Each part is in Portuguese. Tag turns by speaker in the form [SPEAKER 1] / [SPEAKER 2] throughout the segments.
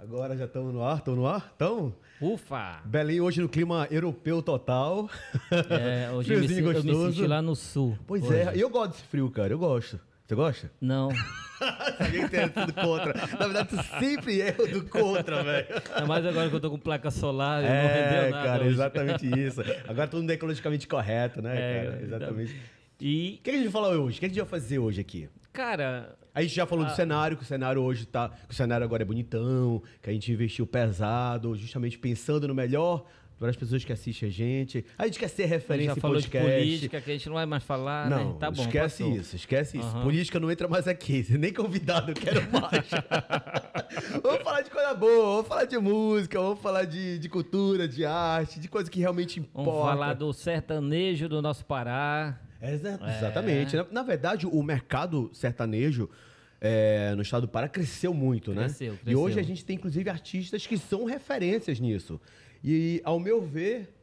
[SPEAKER 1] Agora já estamos no ar, estamos no ar? Então,
[SPEAKER 2] Ufa!
[SPEAKER 1] Belém hoje no clima europeu total.
[SPEAKER 2] É, hoje eu me,
[SPEAKER 1] Friozinho
[SPEAKER 2] eu me senti lá no sul.
[SPEAKER 1] Pois
[SPEAKER 2] hoje.
[SPEAKER 1] é, e eu gosto desse frio, cara, eu gosto. Você gosta?
[SPEAKER 2] Não,
[SPEAKER 1] Alguém tem tudo contra. Na verdade, tu sempre é o do contra, velho.
[SPEAKER 2] ainda mais agora que eu tô com placa solar, não
[SPEAKER 1] É,
[SPEAKER 2] nada
[SPEAKER 1] cara,
[SPEAKER 2] hoje.
[SPEAKER 1] exatamente isso. Agora todo mundo é ecologicamente correto, né,
[SPEAKER 2] É,
[SPEAKER 1] cara? Exatamente. O
[SPEAKER 2] E,
[SPEAKER 1] que a gente vai falar hoje? O que a gente vai fazer hoje aqui?
[SPEAKER 2] Cara,
[SPEAKER 1] A gente já falou
[SPEAKER 2] Ah.
[SPEAKER 1] do cenário, que o cenário hoje tá. Que o cenário agora é bonitão, que a gente investiu pesado, justamente pensando no melhor para as pessoas que assistem a gente. A gente quer ser
[SPEAKER 2] a
[SPEAKER 1] referência em
[SPEAKER 2] falou de
[SPEAKER 1] podcast.
[SPEAKER 2] política, que a gente não vai mais falar,
[SPEAKER 1] Não,
[SPEAKER 2] né? Tá bom,
[SPEAKER 1] esquece
[SPEAKER 2] passou.
[SPEAKER 1] isso, esquece isso.
[SPEAKER 2] Aham.
[SPEAKER 1] Política não entra mais aqui, nem convidado, eu quero mais. vamos falar de coisa boa, vamos falar de música, vamos falar de, de cultura, de arte, de coisa que realmente importa.
[SPEAKER 2] Vamos falar do sertanejo do nosso Pará.
[SPEAKER 1] Exa-
[SPEAKER 2] É.
[SPEAKER 1] Exatamente. Na, na verdade, o mercado sertanejo é, no estado do Pará cresceu muito, né?
[SPEAKER 2] Cresceu,
[SPEAKER 1] E
[SPEAKER 2] cresceu.
[SPEAKER 1] hoje a gente tem, inclusive, artistas que são referências nisso. E, ao meu ver,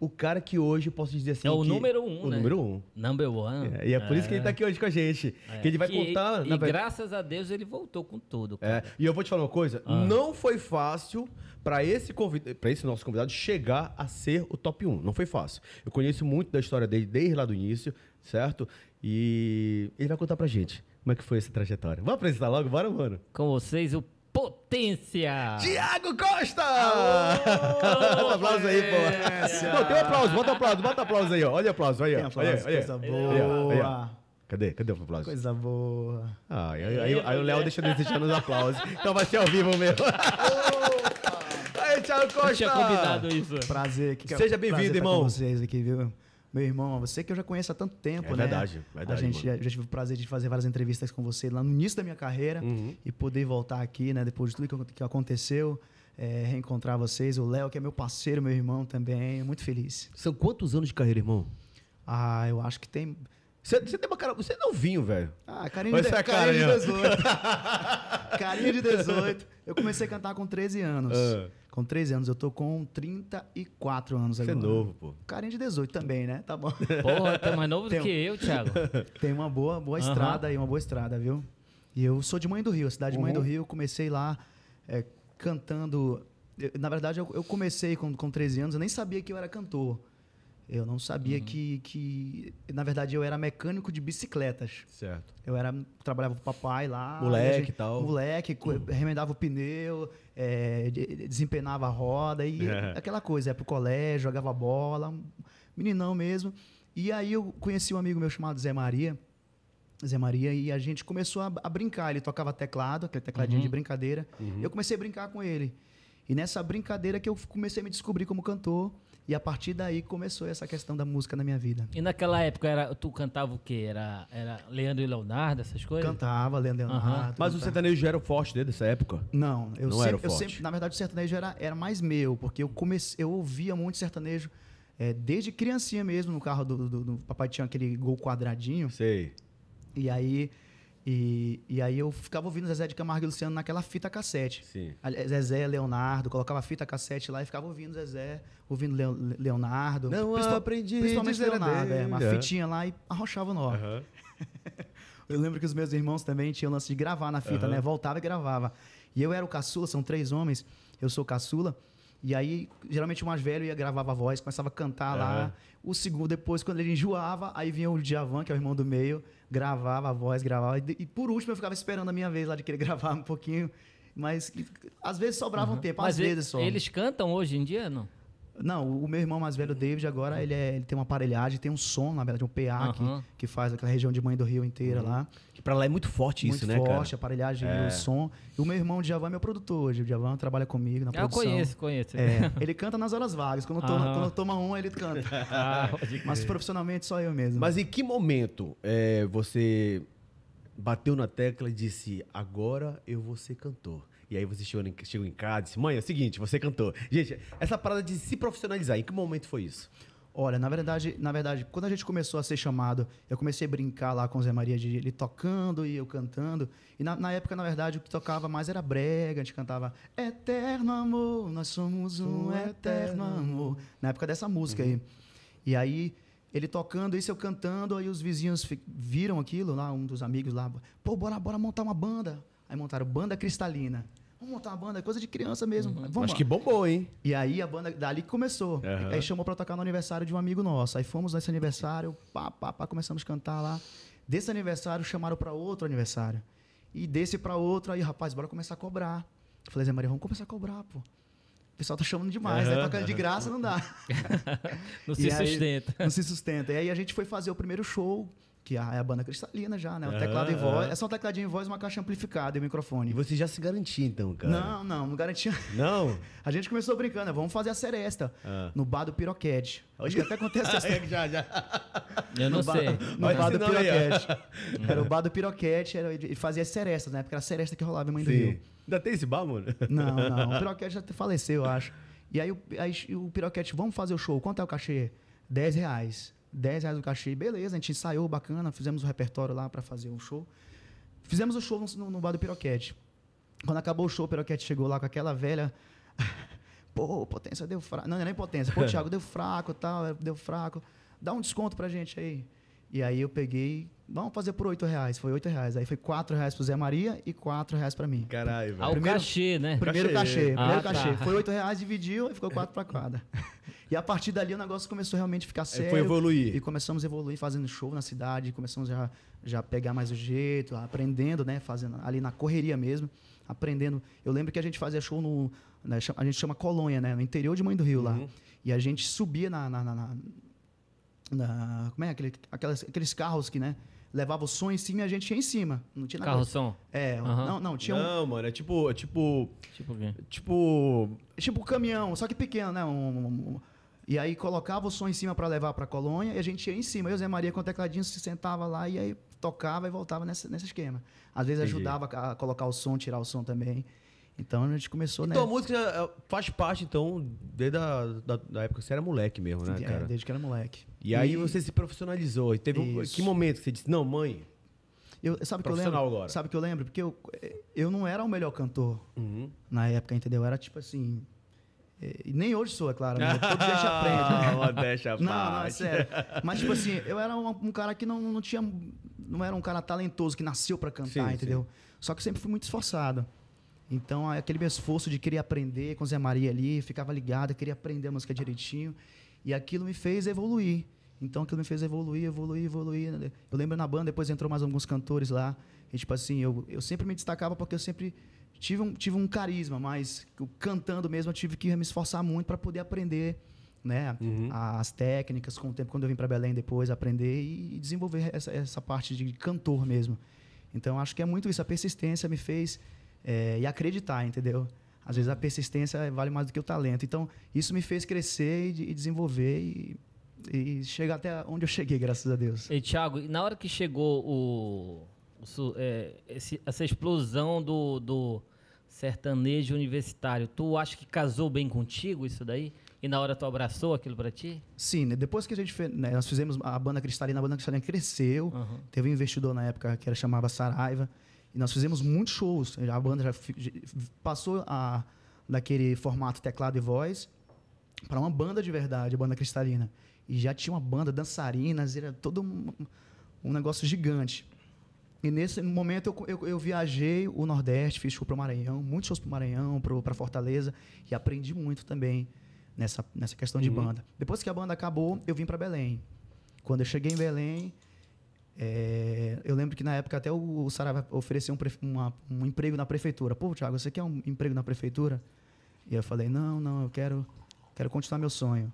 [SPEAKER 1] o cara que hoje, posso dizer assim...
[SPEAKER 2] É o
[SPEAKER 1] que-
[SPEAKER 2] número um,
[SPEAKER 1] O
[SPEAKER 2] né?
[SPEAKER 1] número um.
[SPEAKER 2] Number one.
[SPEAKER 1] É, e é por isso que ele tá aqui hoje com a gente.
[SPEAKER 2] É.
[SPEAKER 1] Que ele vai
[SPEAKER 2] Que-
[SPEAKER 1] contar...
[SPEAKER 2] E
[SPEAKER 1] verdade-
[SPEAKER 2] graças a Deus ele voltou com tudo.
[SPEAKER 1] É, e eu vou te falar uma coisa,
[SPEAKER 2] Ah.
[SPEAKER 1] não foi fácil para esse convid... para esse nosso convidado chegar a ser o top 1. Não foi fácil. Eu conheço muito da história dele desde lá do início, certo? E ele vai contar pra gente como é que foi essa trajetória. Vamos apresentar logo, bora, mano.
[SPEAKER 2] Com vocês, o Potência!
[SPEAKER 1] Tiago Costa! Bota aplauso aí, pô. Não, tem um aplauso, bota aplauso, bota aplauso aí, ó. Olha o aplauso aí, ó.
[SPEAKER 3] Tem aplauso,
[SPEAKER 1] Olha, olha.
[SPEAKER 3] coisa
[SPEAKER 1] Olha,
[SPEAKER 3] boa.
[SPEAKER 1] olha. Cadê? Cadê o aplauso?
[SPEAKER 3] Coisa boa.
[SPEAKER 1] Ah, aí, aí- aí o Léo deixa desejar nos aplausos. Então vai ser ao vivo mesmo. aí, Thiago
[SPEAKER 2] Eu
[SPEAKER 1] Costa!
[SPEAKER 2] tinha combinado isso.
[SPEAKER 3] Prazer. Que
[SPEAKER 1] Seja
[SPEAKER 3] prazer
[SPEAKER 1] bem-vindo, irmão.
[SPEAKER 3] Com vocês aqui, viu? Meu irmão, você que eu já conheço há tanto tempo,
[SPEAKER 1] É
[SPEAKER 3] né?
[SPEAKER 1] verdade, verdade,
[SPEAKER 3] A gente
[SPEAKER 1] mano.
[SPEAKER 3] já, já tive o prazer de fazer várias entrevistas com você lá no início da minha carreira
[SPEAKER 1] Uhum.
[SPEAKER 3] e poder voltar aqui, né? Depois de tudo que, que aconteceu, é, reencontrar vocês. O Léo, que é meu parceiro, meu irmão também. Muito feliz.
[SPEAKER 1] São quantos anos de carreira, irmão?
[SPEAKER 3] Ah, eu acho que tem.
[SPEAKER 1] Você, você tem uma cara. Você é novinho, velho.
[SPEAKER 3] Ah, carinho de,
[SPEAKER 1] essa
[SPEAKER 3] carinho de
[SPEAKER 1] cara aí,
[SPEAKER 3] 18. carinho de 18. Eu comecei a cantar com 13 anos.
[SPEAKER 1] Ah.
[SPEAKER 3] Com 13 anos, eu tô com 34 anos
[SPEAKER 1] Você é
[SPEAKER 3] agora.
[SPEAKER 1] novo, pô.
[SPEAKER 3] Carinho de 18 também, né? Tá bom.
[SPEAKER 2] Porra, tá mais novo
[SPEAKER 3] Tem
[SPEAKER 2] do que eu, Thiago.
[SPEAKER 3] Tem uma boa, boa
[SPEAKER 2] Aham.
[SPEAKER 3] estrada aí, uma boa estrada, viu? E eu sou de Mãe do Rio, cidade de Mãe do
[SPEAKER 1] Uhum.
[SPEAKER 3] Rio. Comecei lá é, cantando. eu- na verdade, eu, eu comecei com, com 13 anos, eu nem sabia que eu era cantor. Eu não
[SPEAKER 1] Uhum.
[SPEAKER 3] sabia que, que. Na verdade, eu era mecânico de bicicletas.
[SPEAKER 1] Certo.
[SPEAKER 3] Eu era, trabalhava com o papai lá.
[SPEAKER 1] Moleque
[SPEAKER 3] e gente-
[SPEAKER 1] e tal.
[SPEAKER 3] Moleque, co- remendava o pneu, é, de- de- desempenava a roda e
[SPEAKER 1] É.
[SPEAKER 3] aquela coisa. Ia pro colégio, jogava bola, meninão mesmo. E aí eu conheci um amigo meu chamado Zé Maria. Zé Maria, e a gente começou a, a brincar. Ele tocava teclado, aquele tecladinho
[SPEAKER 2] Uhum.
[SPEAKER 3] de brincadeira. Eu comecei a brincar com ele. E nessa brincadeira que eu comecei a me descobrir como cantor. E a partir daí começou essa questão da música na minha vida.
[SPEAKER 2] E naquela época era, tu cantava o quê? Era, era Leandro e Leonardo, essas coisas?
[SPEAKER 3] Cantava, Leandro
[SPEAKER 2] Aham.
[SPEAKER 3] Leonardo.
[SPEAKER 1] Mas o
[SPEAKER 3] cantava.
[SPEAKER 1] sertanejo já era forte dele nessa época?
[SPEAKER 3] Não, eu,
[SPEAKER 1] Não
[SPEAKER 3] sempre,
[SPEAKER 1] era o
[SPEAKER 3] eu sempre, na verdade, o sertanejo era, era mais meu, porque eu comecei, eu ouvia muito sertanejo é, desde criancinha mesmo, no carro do, do, do papai tinha aquele gol quadradinho,
[SPEAKER 1] Sei.
[SPEAKER 3] e aí e, e aí eu ficava ouvindo Zezé de Camargo e Luciano naquela fita cassete.
[SPEAKER 1] Sim.
[SPEAKER 3] Zezé, Leonardo, colocava a fita cassete lá e ficava ouvindo Zezé, ouvindo Leo- Leonardo.
[SPEAKER 1] Não
[SPEAKER 3] Principal-
[SPEAKER 1] aprendi
[SPEAKER 3] Principalmente Leonardo, é, uma
[SPEAKER 1] dele.
[SPEAKER 3] fitinha lá e arrochava no ó.
[SPEAKER 1] Aham.
[SPEAKER 3] Eu lembro que os meus irmãos também tinham lance de gravar na fita,
[SPEAKER 1] Aham.
[SPEAKER 3] né? Voltava e gravava. E eu era o caçula, são três homens, eu sou caçula. E aí, geralmente o mais velho ia gravava a voz, começava a cantar lá. O segundo, depois, quando ele enjoava, aí vinha o Djavan, que é o irmão do meio, gravava a voz, gravava. E, e por último, eu ficava esperando a minha vez lá de querer gravar um pouquinho. Mas às vezes sobrava um tempo,
[SPEAKER 2] Mas
[SPEAKER 3] às vezes só.
[SPEAKER 2] eles cantam hoje em dia, não?
[SPEAKER 3] Não, o meu irmão mais velho, David, agora ele, é- ele tem uma aparelhagem, tem um som, na verdade, um PA que,
[SPEAKER 2] Aham.
[SPEAKER 3] que faz aquela região de Mãe do Rio inteira lá.
[SPEAKER 1] Que pra lá é muito forte
[SPEAKER 3] Muito
[SPEAKER 1] isso, né,
[SPEAKER 3] forte,
[SPEAKER 1] cara?
[SPEAKER 3] a aparelhagem
[SPEAKER 1] É.
[SPEAKER 3] e o som. E o meu irmão, o Djavan, é meu produtor hoje. O Djavan trabalha comigo na
[SPEAKER 2] Ah, eu
[SPEAKER 3] produção.
[SPEAKER 2] conheço, conheço.
[SPEAKER 3] É, ele canta nas horas vagas. Quando, toma,
[SPEAKER 2] Aham.
[SPEAKER 3] quando toma um, ele canta.
[SPEAKER 2] Ah.
[SPEAKER 3] Mas profissionalmente só eu mesmo.
[SPEAKER 1] Mas em que momento é, você bateu na tecla e disse, agora eu vou ser cantor? E aí você chegou em, chegou em casa e disse, mãe, é o seguinte, você cantor. Gente, essa parada de se profissionalizar, em que momento foi isso?
[SPEAKER 3] Olha, na verdade, na verdade, quando a gente começou a ser chamado, eu comecei a brincar lá com o Zé Maria, de ele tocando e eu cantando. E na, na época, na verdade, o que tocava mais era brega. A gente cantava Eterno Amor, nós somos um eterno amor. Na época dessa música aí. E aí, ele tocando, isso eu cantando, aí os vizinhos viram aquilo lá, um dos amigos lá. Pô, bora, bora montar uma banda. Aí montaram Banda Cristalina. vamos montar uma banda, é coisa de criança mesmo. Vamos
[SPEAKER 1] Acho
[SPEAKER 3] lá.
[SPEAKER 1] que bombou, hein?
[SPEAKER 3] E aí a banda dali que começou.
[SPEAKER 1] Aham.
[SPEAKER 3] Aí chamou pra tocar no aniversário de um amigo nosso. Aí fomos nesse aniversário, pá, pá, pá, começamos a cantar lá. Desse aniversário chamaram pra outro aniversário. E desse pra outro, aí, rapaz, bora começar a cobrar. Eu falei, Zé Maria, vamos começar a cobrar, pô. O pessoal tá chamando demais, né?
[SPEAKER 1] Aham,
[SPEAKER 3] Tocando de graça não dá.
[SPEAKER 2] Não se
[SPEAKER 3] aí-
[SPEAKER 2] sustenta.
[SPEAKER 3] Não se sustenta. E aí a gente foi fazer o primeiro show, que é a banda cristalina já, né? O
[SPEAKER 1] Aham,
[SPEAKER 3] teclado e voz. É só um tecladinho e voz, uma caixa amplificada e um
[SPEAKER 1] E
[SPEAKER 3] microfone.
[SPEAKER 1] você já se garantia, então, cara?
[SPEAKER 3] Não, não, não garantia.
[SPEAKER 1] Não?
[SPEAKER 3] A gente começou brincando, né? vamos fazer a seresta
[SPEAKER 1] Ah.
[SPEAKER 3] no bar do Piroquete. Acho que até acontece essa
[SPEAKER 1] É, já, já.
[SPEAKER 2] Eu não
[SPEAKER 3] no bar-
[SPEAKER 2] sei.
[SPEAKER 3] No bar do. Piroquete. Era o bar do Piroquete, era, ele fazia as serestas, né? Porque era a seresta que rolava em Mãe do
[SPEAKER 1] Sim.
[SPEAKER 3] Rio.
[SPEAKER 1] Ainda tem esse bar, mano?
[SPEAKER 3] Não, não. O Piroquete já faleceu, eu acho. E aí, o- aí o Piroquete, vamos fazer o show. Quanto é o cachê? 10 reais. 10 reais o cachê. Beleza, a gente ensaiou bacana, fizemos o repertório lá pra fazer o show. Fizemos o show no, no bar do Piroquete. Quando acabou o show, o Piroquete chegou lá com aquela velha. Pô, potência deu fraco. Não, não é nem potência. Pô, Thiago, deu fraco tal, deu fraco. Dá um desconto pra gente aí. E aí eu peguei, vamos fazer por 8 reais. Foi 8 reais. Aí foi 4 reais pro Zé Maria e 4 reais pra mim.
[SPEAKER 1] Caralho,
[SPEAKER 2] Ah,
[SPEAKER 1] velho.
[SPEAKER 2] o
[SPEAKER 3] Primeiro-
[SPEAKER 2] cachê, né?
[SPEAKER 3] Primeiro
[SPEAKER 1] Cachê.
[SPEAKER 3] cachê, primeiro
[SPEAKER 2] Ah, tá.
[SPEAKER 3] cachê. Foi 8 reais, dividiu e ficou 4 pra cada. E a partir dali o negócio começou realmente a ficar sério.
[SPEAKER 1] foi evoluir.
[SPEAKER 3] E começamos a evoluir fazendo show na cidade, começamos já já pegar mais o jeito, aprendendo, né, fazendo ali na correria mesmo, aprendendo. Eu lembro que a gente fazia show no né, a gente chama Colônia, né, no interior de Mãe do Rio lá.
[SPEAKER 1] Uhum.
[SPEAKER 3] E a gente subia na, na, na- na- como é aquele, aquelas, aqueles carros que, né, levava o som em cima e a gente ia em cima. Não tinha nada.
[SPEAKER 2] Carro som.
[SPEAKER 3] É,
[SPEAKER 2] Aham.
[SPEAKER 3] não, não, tinha um,
[SPEAKER 1] Não, mano, é tipo, é tipo,
[SPEAKER 2] Tipo o quê?
[SPEAKER 1] tipo,
[SPEAKER 3] tipo um caminhão, só que pequeno, né? Um- um- um- e aí colocava o som em cima para levar para colônia e a gente ia em cima. Eu e o Zé Maria com o tecladinho se sentava lá e aí tocava e voltava nesse, nesse esquema. Às vezes
[SPEAKER 1] Entendi.
[SPEAKER 3] ajudava a colocar o som, tirar o som também. Então a gente começou, né?
[SPEAKER 1] Então a música já, é, faz parte, então, desde a da, da época que você era moleque mesmo, né,
[SPEAKER 3] É,
[SPEAKER 1] cara?
[SPEAKER 3] desde que era moleque.
[SPEAKER 1] E aí você se profissionalizou. E teve um, que momento que você disse, não, mãe?
[SPEAKER 3] Eu, sabe o que eu lembro?
[SPEAKER 1] Agora.
[SPEAKER 3] Sabe que eu lembro? Porque eu, eu não era o melhor cantor
[SPEAKER 1] Uhum.
[SPEAKER 3] na época, entendeu? Era tipo assim. E nem hoje sou, é claro. Né? Todo dia aprende. Né?
[SPEAKER 1] À
[SPEAKER 3] Não, não, é sério. Mas, tipo assim, eu era um, um cara que não, não tinha. Não era um cara talentoso que nasceu pra cantar,
[SPEAKER 1] Sim,
[SPEAKER 3] entendeu? Só que sempre fui muito esforçado. Então, aquele meu esforço de querer aprender com o Zé Maria ali, ficava ligado, queria aprender a música direitinho. E aquilo me fez evoluir. Então, aquilo me fez evoluir, evoluir, evoluir. Eu lembro na banda, depois entrou mais alguns cantores lá. E, tipo assim, eu, eu sempre me destacava porque eu sempre tive um, tive um carisma, mas cantando mesmo eu tive que me esforçar muito para poder aprender né,
[SPEAKER 1] Uhum.
[SPEAKER 3] as técnicas com o tempo quando eu vim para Belém depois aprender e, e desenvolver essa, essa parte de cantor mesmo. Então acho que é muito isso, a persistência me fez é, e acreditar, entendeu? Às vezes a persistência vale mais do que o talento. Então isso me fez crescer e, e desenvolver e, e chegar até onde eu cheguei, graças a Deus.
[SPEAKER 2] E, Thiago, na hora que chegou o, o é, esse- essa explosão do, do sertanejo universitário, tu acha que casou bem contigo isso daí? E na hora tu abraçou aquilo pra ti?
[SPEAKER 3] Sim, né, depois que a gente fez, né, nós fizemos a banda Cristalina, a banda Cristalina cresceu.
[SPEAKER 2] Aham.
[SPEAKER 3] Teve um investidor na época que era chamava Saraiva. E nós fizemos muitos shows. A banda já passou a, daquele formato teclado e voz para uma banda de verdade, a banda Cristalina. E já tinha uma banda, dançarinas, era todo um, um negócio gigante. E nesse momento eu, eu, eu viajei o Nordeste, fiz show para o Maranhão, muitos shows para o Maranhão, para Fortaleza, e aprendi muito também nessa, nessa questão de
[SPEAKER 1] Uhum.
[SPEAKER 3] banda. Depois que a banda acabou, eu vim para Belém. Quando eu cheguei em Belém, é, eu lembro que na época até o, o Saraiva ofereceu um, uma- um emprego na prefeitura. Pô, Thiago, você quer um emprego na prefeitura? E eu falei, não, não, eu quero, quero continuar meu sonho.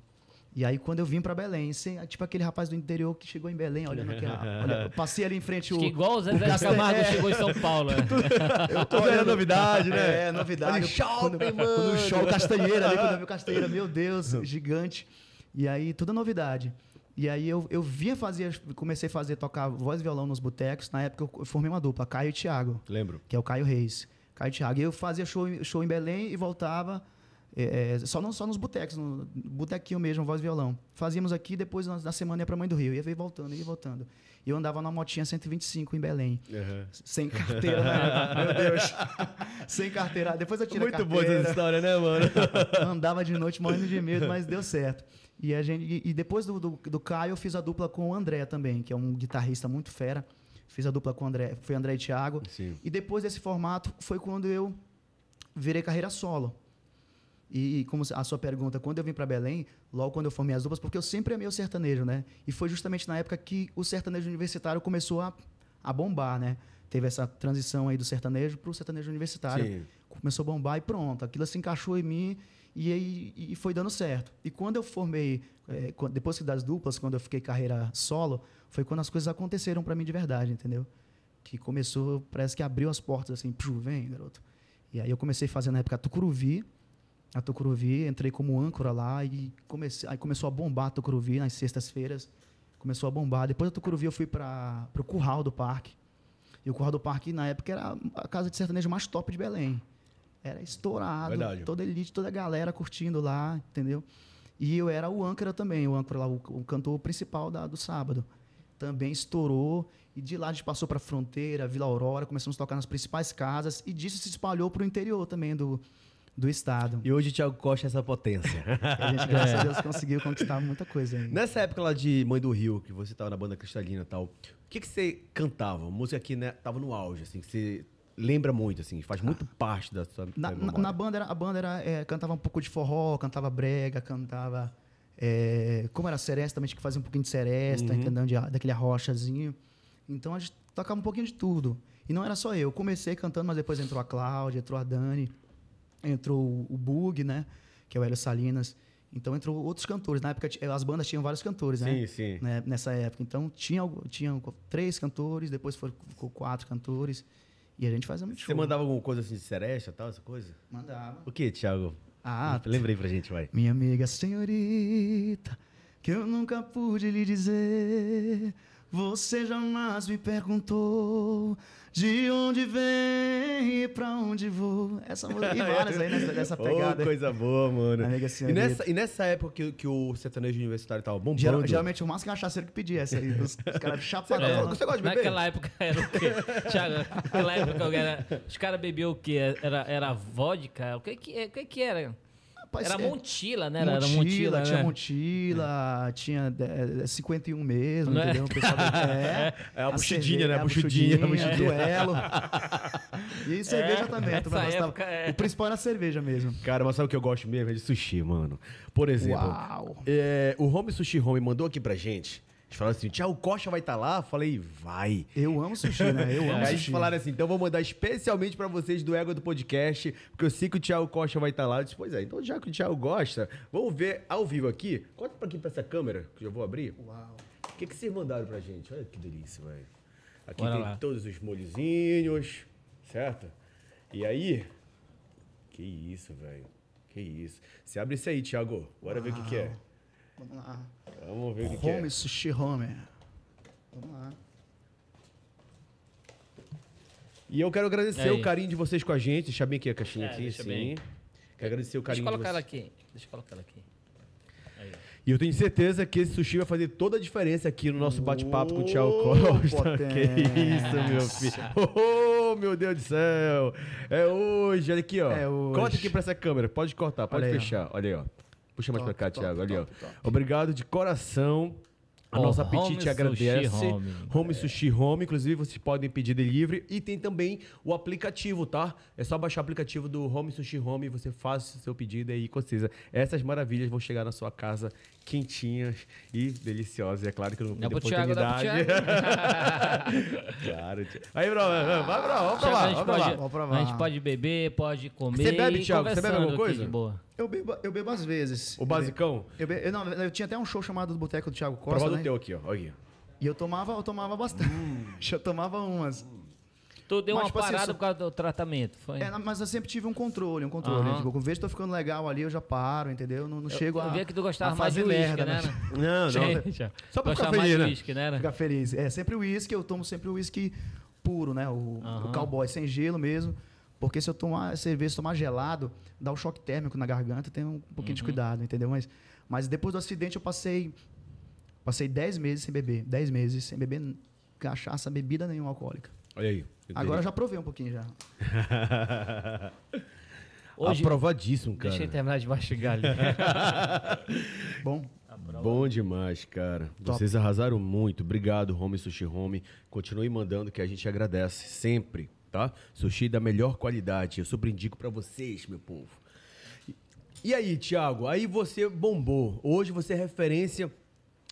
[SPEAKER 3] E aí, quando eu vim para Belém, sem- tipo aquele rapaz do interior que chegou em Belém, olhando aqui, olha, eu passei ali em frente
[SPEAKER 2] Acho
[SPEAKER 3] o...
[SPEAKER 2] que igual o Zé
[SPEAKER 3] Castelo-
[SPEAKER 2] Camargo
[SPEAKER 3] é.
[SPEAKER 2] chegou em São Paulo. né?
[SPEAKER 3] Eu
[SPEAKER 1] Tudo era novidade, né?
[SPEAKER 3] É, novidade.
[SPEAKER 1] Olha shopping,
[SPEAKER 3] quando,
[SPEAKER 1] mano.
[SPEAKER 3] Quando o show Castanheira ali, quando eu vi o Castanheira, meu Deus, gigante. E aí, tudo novidade. E aí eu, eu vinha fazer, comecei a fazer, tocar voz e violão nos botecos. Na época eu formei uma dupla, Caio e Thiago,
[SPEAKER 1] Lembro.
[SPEAKER 3] que é o Caio Reis. Caio e Thiago. E eu fazia show, show em Belém e voltava é, é, só, no, só nos botecos, no botequinho mesmo, voz e violão. Fazíamos aqui, depois na, na semana ia pra Mãe do Rio. Ia vir voltando, ia voltando. E eu andava numa motinha 125 em Belém.
[SPEAKER 1] Uhum.
[SPEAKER 3] Sem carteira, né? Meu Deus. Sem carteira. Depois eu tirei a
[SPEAKER 1] Muito boa
[SPEAKER 3] carteira.
[SPEAKER 1] essa história, né, mano?
[SPEAKER 3] Andava de noite morrendo de medo, mas deu certo. E, a gente, e, depois do, do, do Caio, eu fiz a dupla com o André também, que é um guitarrista muito fera. Fiz a dupla com o André, foi André e Thiago.
[SPEAKER 1] Sim.
[SPEAKER 3] E depois desse formato foi quando eu virei carreira solo. E como a sua pergunta, quando eu vim para Belém, logo quando eu formei as duplas, porque eu sempre amei o sertanejo, né? E foi justamente na época que o sertanejo universitário começou a, a bombar, né? Teve essa transição aí do sertanejo para o sertanejo universitário.
[SPEAKER 1] Sim.
[SPEAKER 3] Começou a bombar e pronto. Aquilo se encaixou em mim e, aí, e foi dando certo. E quando eu formei, é, depois das duplas, quando eu fiquei carreira solo, foi quando as coisas aconteceram para mim de verdade, entendeu? Que começou, parece que abriu as portas assim, "Pju, vem, garoto. E aí eu comecei fazer na época a Tucuruvi, a Tucuruvi, entrei como âncora lá e comecei, aí começou a bombar a Tucuruvi nas sextas-feiras. Começou a bombar. Depois da Tucuruvi eu fui para o Curral do Parque. E o Curral do Parque, na época, era a casa de sertanejo mais top de Belém. Era estourado,
[SPEAKER 1] Verdade.
[SPEAKER 3] toda a elite, toda a galera curtindo lá, entendeu? E eu era o âncora também, o âncora lá, o, o cantor principal da- do sábado. Também estourou. E de lá a gente passou para Fronteira, Vila Aurora, começamos a tocar nas principais casas. E disso se espalhou para o interior também do, do estado.
[SPEAKER 1] E hoje o Thiago Costa é essa potência.
[SPEAKER 3] A gente, graças a Deus, conseguiu conquistar muita coisa aí.
[SPEAKER 1] Nessa época lá de Mãe do Rio, que você tava na banda Cristalina e tal, o que, que você cantava? Música que né, tava no auge, assim, que você lembra muito, assim, faz muito parte da sua
[SPEAKER 3] Na, na, na banda, era- a banda era, é, cantava um pouco de forró, cantava brega, cantava. é, como era seresta, também tinha que fazer um pouquinho de seresta,
[SPEAKER 1] Uhum.
[SPEAKER 3] entendeu? De- daquele arrochazinho. Então a gente tocava um pouquinho de tudo. E não era só eu. Comecei cantando, mas depois entrou a Cláudia, entrou a Dani, entrou o- Bug, né? Que é o Hélio Salinas. Então entrou outros cantores. Na época, as bandas tinham vários cantores, né?
[SPEAKER 1] Sim, sim.
[SPEAKER 3] né, nessa época. Então tinha, tinha três cantores, depois foram, ficou quatro cantores. E a gente fazia muito
[SPEAKER 1] Você
[SPEAKER 3] show.
[SPEAKER 1] mandava alguma coisa assim de seresta tal, essa coisa?
[SPEAKER 3] Mandava.
[SPEAKER 1] O que, Thiago?
[SPEAKER 3] Ah,
[SPEAKER 1] Lembrei pra gente, vai.
[SPEAKER 3] minha amiga senhorita, que eu nunca pude lhe dizer. Você jamais me perguntou de onde vem e pra onde vou. Essa música, e várias aí nessa, nessa pegada.
[SPEAKER 1] Ô, coisa boa, mano.
[SPEAKER 3] Amiga
[SPEAKER 1] E
[SPEAKER 3] senhorita.
[SPEAKER 1] nessa, e nessa época que, que o sertanejo universitário tava bombando...
[SPEAKER 3] Geral- geralmente o mais cachaceiro que pedia essa aí. Os, os caras chapadão.
[SPEAKER 1] É. Você gosta de beber?
[SPEAKER 2] Naquela época era o quê? Thiago, naquela época era, os caras bebiam o quê? Era, era vodka? O que que, o que, que era?
[SPEAKER 3] Rapaz,
[SPEAKER 2] Era
[SPEAKER 3] é-
[SPEAKER 2] Montila, né? Era
[SPEAKER 3] Montila,
[SPEAKER 2] Montila,
[SPEAKER 3] tinha
[SPEAKER 2] né?
[SPEAKER 3] Montila, tinha é, 51 mesmo,
[SPEAKER 2] Não é?
[SPEAKER 3] entendeu? O pessoal do- é,
[SPEAKER 1] É a buchidinha,
[SPEAKER 3] cerveja,
[SPEAKER 1] né? A
[SPEAKER 3] a
[SPEAKER 1] buchidinha, a
[SPEAKER 3] buchidinha,
[SPEAKER 1] buchidinha.
[SPEAKER 3] duelo. E cerveja também.
[SPEAKER 2] época é-
[SPEAKER 3] O principal era a cerveja mesmo.
[SPEAKER 1] Cara, mas sabe o que eu gosto mesmo? É de sushi, mano. Por exemplo,
[SPEAKER 3] Uau.
[SPEAKER 1] é, o Home Sushi Home mandou aqui pra gente. Eles falaram assim, o Thiago Costa vai estar lá? Eu falei, vai.
[SPEAKER 3] Eu amo sushi, né? Eu amo
[SPEAKER 1] Aí eles falaram assim, então vou mandar especialmente pra vocês do Ego do Podcast, porque eu sei que o Thiago Costa vai estar lá. Eu disse, pois é, então já que o Thiago gosta, vamos ver ao vivo aqui. Conta pra aqui pra essa câmera, que eu vou abrir.
[SPEAKER 3] Uau.
[SPEAKER 1] O que, que vocês mandaram pra gente? Olha que delícia, velho. Aqui
[SPEAKER 2] Bora
[SPEAKER 1] tem
[SPEAKER 2] lá.
[SPEAKER 1] todos os molhozinhos, certo? E aí... Que isso, velho. Que isso. Você abre isso aí, Thiago. Bora ver o que, que é.
[SPEAKER 3] Vamos lá.
[SPEAKER 1] Vamos ver o que, é.
[SPEAKER 3] Home Sushi Home. Vamos lá.
[SPEAKER 1] E eu quero agradecer
[SPEAKER 2] Aí.
[SPEAKER 1] o carinho de vocês com a gente. Deixa bem aqui a caixinha
[SPEAKER 2] É,
[SPEAKER 1] aqui,
[SPEAKER 2] deixa
[SPEAKER 1] sim.
[SPEAKER 2] bem.
[SPEAKER 1] Quero agradecer o
[SPEAKER 2] Deixa
[SPEAKER 1] carinho
[SPEAKER 2] eu
[SPEAKER 1] de
[SPEAKER 2] colocar ela aqui. Deixa eu colocar ela aqui. Aí.
[SPEAKER 1] E eu tenho certeza que esse sushi vai fazer toda a diferença aqui no nosso bate-papo com o Thiago
[SPEAKER 3] Ô,
[SPEAKER 1] Costa.
[SPEAKER 3] potência.
[SPEAKER 1] Que isso, meu filho. Oh, meu Deus do céu. É hoje. Olha aqui, ó.
[SPEAKER 3] É hoje.
[SPEAKER 1] Corta aqui pra essa câmera. Pode cortar, pode
[SPEAKER 3] Olha aí, ó.
[SPEAKER 1] fechar. Olha aí, ó. Puxa mais
[SPEAKER 3] Top,
[SPEAKER 1] pra cá,
[SPEAKER 3] top,
[SPEAKER 1] Thiago. Ali, ó.
[SPEAKER 3] top, top.
[SPEAKER 1] Obrigado de coração. A
[SPEAKER 2] Ó,
[SPEAKER 1] nossa
[SPEAKER 2] Home
[SPEAKER 1] apetite
[SPEAKER 2] Sushi
[SPEAKER 1] agradece.
[SPEAKER 2] Home.
[SPEAKER 1] Home Sushi Home, inclusive vocês podem pedir delivery e tem também o aplicativo, tá? É só baixar o aplicativo do Home Sushi Home, você faz o seu pedido aí com certeza. Essas maravilhas vão chegar na sua casa quentinhas e deliciosas. E é claro que eu não
[SPEAKER 2] Thiago, pro
[SPEAKER 1] oportunidade. claro, Thiago. Aí, bro, vai, bro, vai, bro, vamos
[SPEAKER 2] Thiago,
[SPEAKER 1] provar,
[SPEAKER 2] a, gente
[SPEAKER 1] vamos
[SPEAKER 2] pode,
[SPEAKER 3] provar.
[SPEAKER 2] a gente pode beber, pode comer.
[SPEAKER 1] Você bebe, Thiago? Você bebe alguma coisa?
[SPEAKER 3] Eu bebo, eu bebo às vezes.
[SPEAKER 1] O basicão?
[SPEAKER 3] Eu, be- eu, não, eu tinha até um show chamado do Boteco do Thiago Costa,
[SPEAKER 1] Prova do
[SPEAKER 3] né?
[SPEAKER 1] teu aqui, ó. Aqui.
[SPEAKER 3] E eu tomava, eu tomava bastante.
[SPEAKER 1] Hum.
[SPEAKER 3] eu tomava umas.
[SPEAKER 2] Tu deu
[SPEAKER 3] Mas,
[SPEAKER 2] uma
[SPEAKER 3] tipo assim,
[SPEAKER 2] parada
[SPEAKER 3] eu sou-
[SPEAKER 2] por causa do tratamento, foi?
[SPEAKER 3] É, mas eu sempre tive um controle, um controle.
[SPEAKER 2] Aham.
[SPEAKER 3] Tipo, eu vejo que tô ficando legal ali, eu já paro, entendeu? Não, não chego
[SPEAKER 2] eu
[SPEAKER 3] a.
[SPEAKER 2] via que tu gostava mais de
[SPEAKER 3] merda,
[SPEAKER 2] né?
[SPEAKER 1] Não, não. Só pra ficar feliz,
[SPEAKER 2] de
[SPEAKER 1] né?
[SPEAKER 2] né?
[SPEAKER 3] Ficar feliz. É sempre o uísque, eu tomo sempre o uísque puro, né? O,
[SPEAKER 2] Aham.
[SPEAKER 3] o cowboy sem gelo mesmo. Porque se eu tomar cerveja, se tomar gelado, dá um choque térmico na garganta, tem um pouquinho de
[SPEAKER 2] Uhum.
[SPEAKER 3] cuidado, entendeu? Mas, mas depois do acidente eu passei passei 10 meses sem beber. 10 meses sem beber cachaça, bebida nenhuma alcoólica.
[SPEAKER 1] Olha aí.
[SPEAKER 3] Agora eu já provei um pouquinho já.
[SPEAKER 2] Hoje,
[SPEAKER 1] Aprovadíssimo, cara.
[SPEAKER 2] deixa eu terminar de mastigar ali.
[SPEAKER 3] Bom,
[SPEAKER 1] Bom demais, cara.
[SPEAKER 3] Top.
[SPEAKER 1] Vocês arrasaram muito. Obrigado, Home Sushi Home. Continue mandando que a gente agradece sempre, tá? Sushi da melhor qualidade. Eu super indico pra vocês, meu povo. E- E aí, Thiago? Aí você bombou. Hoje você é referência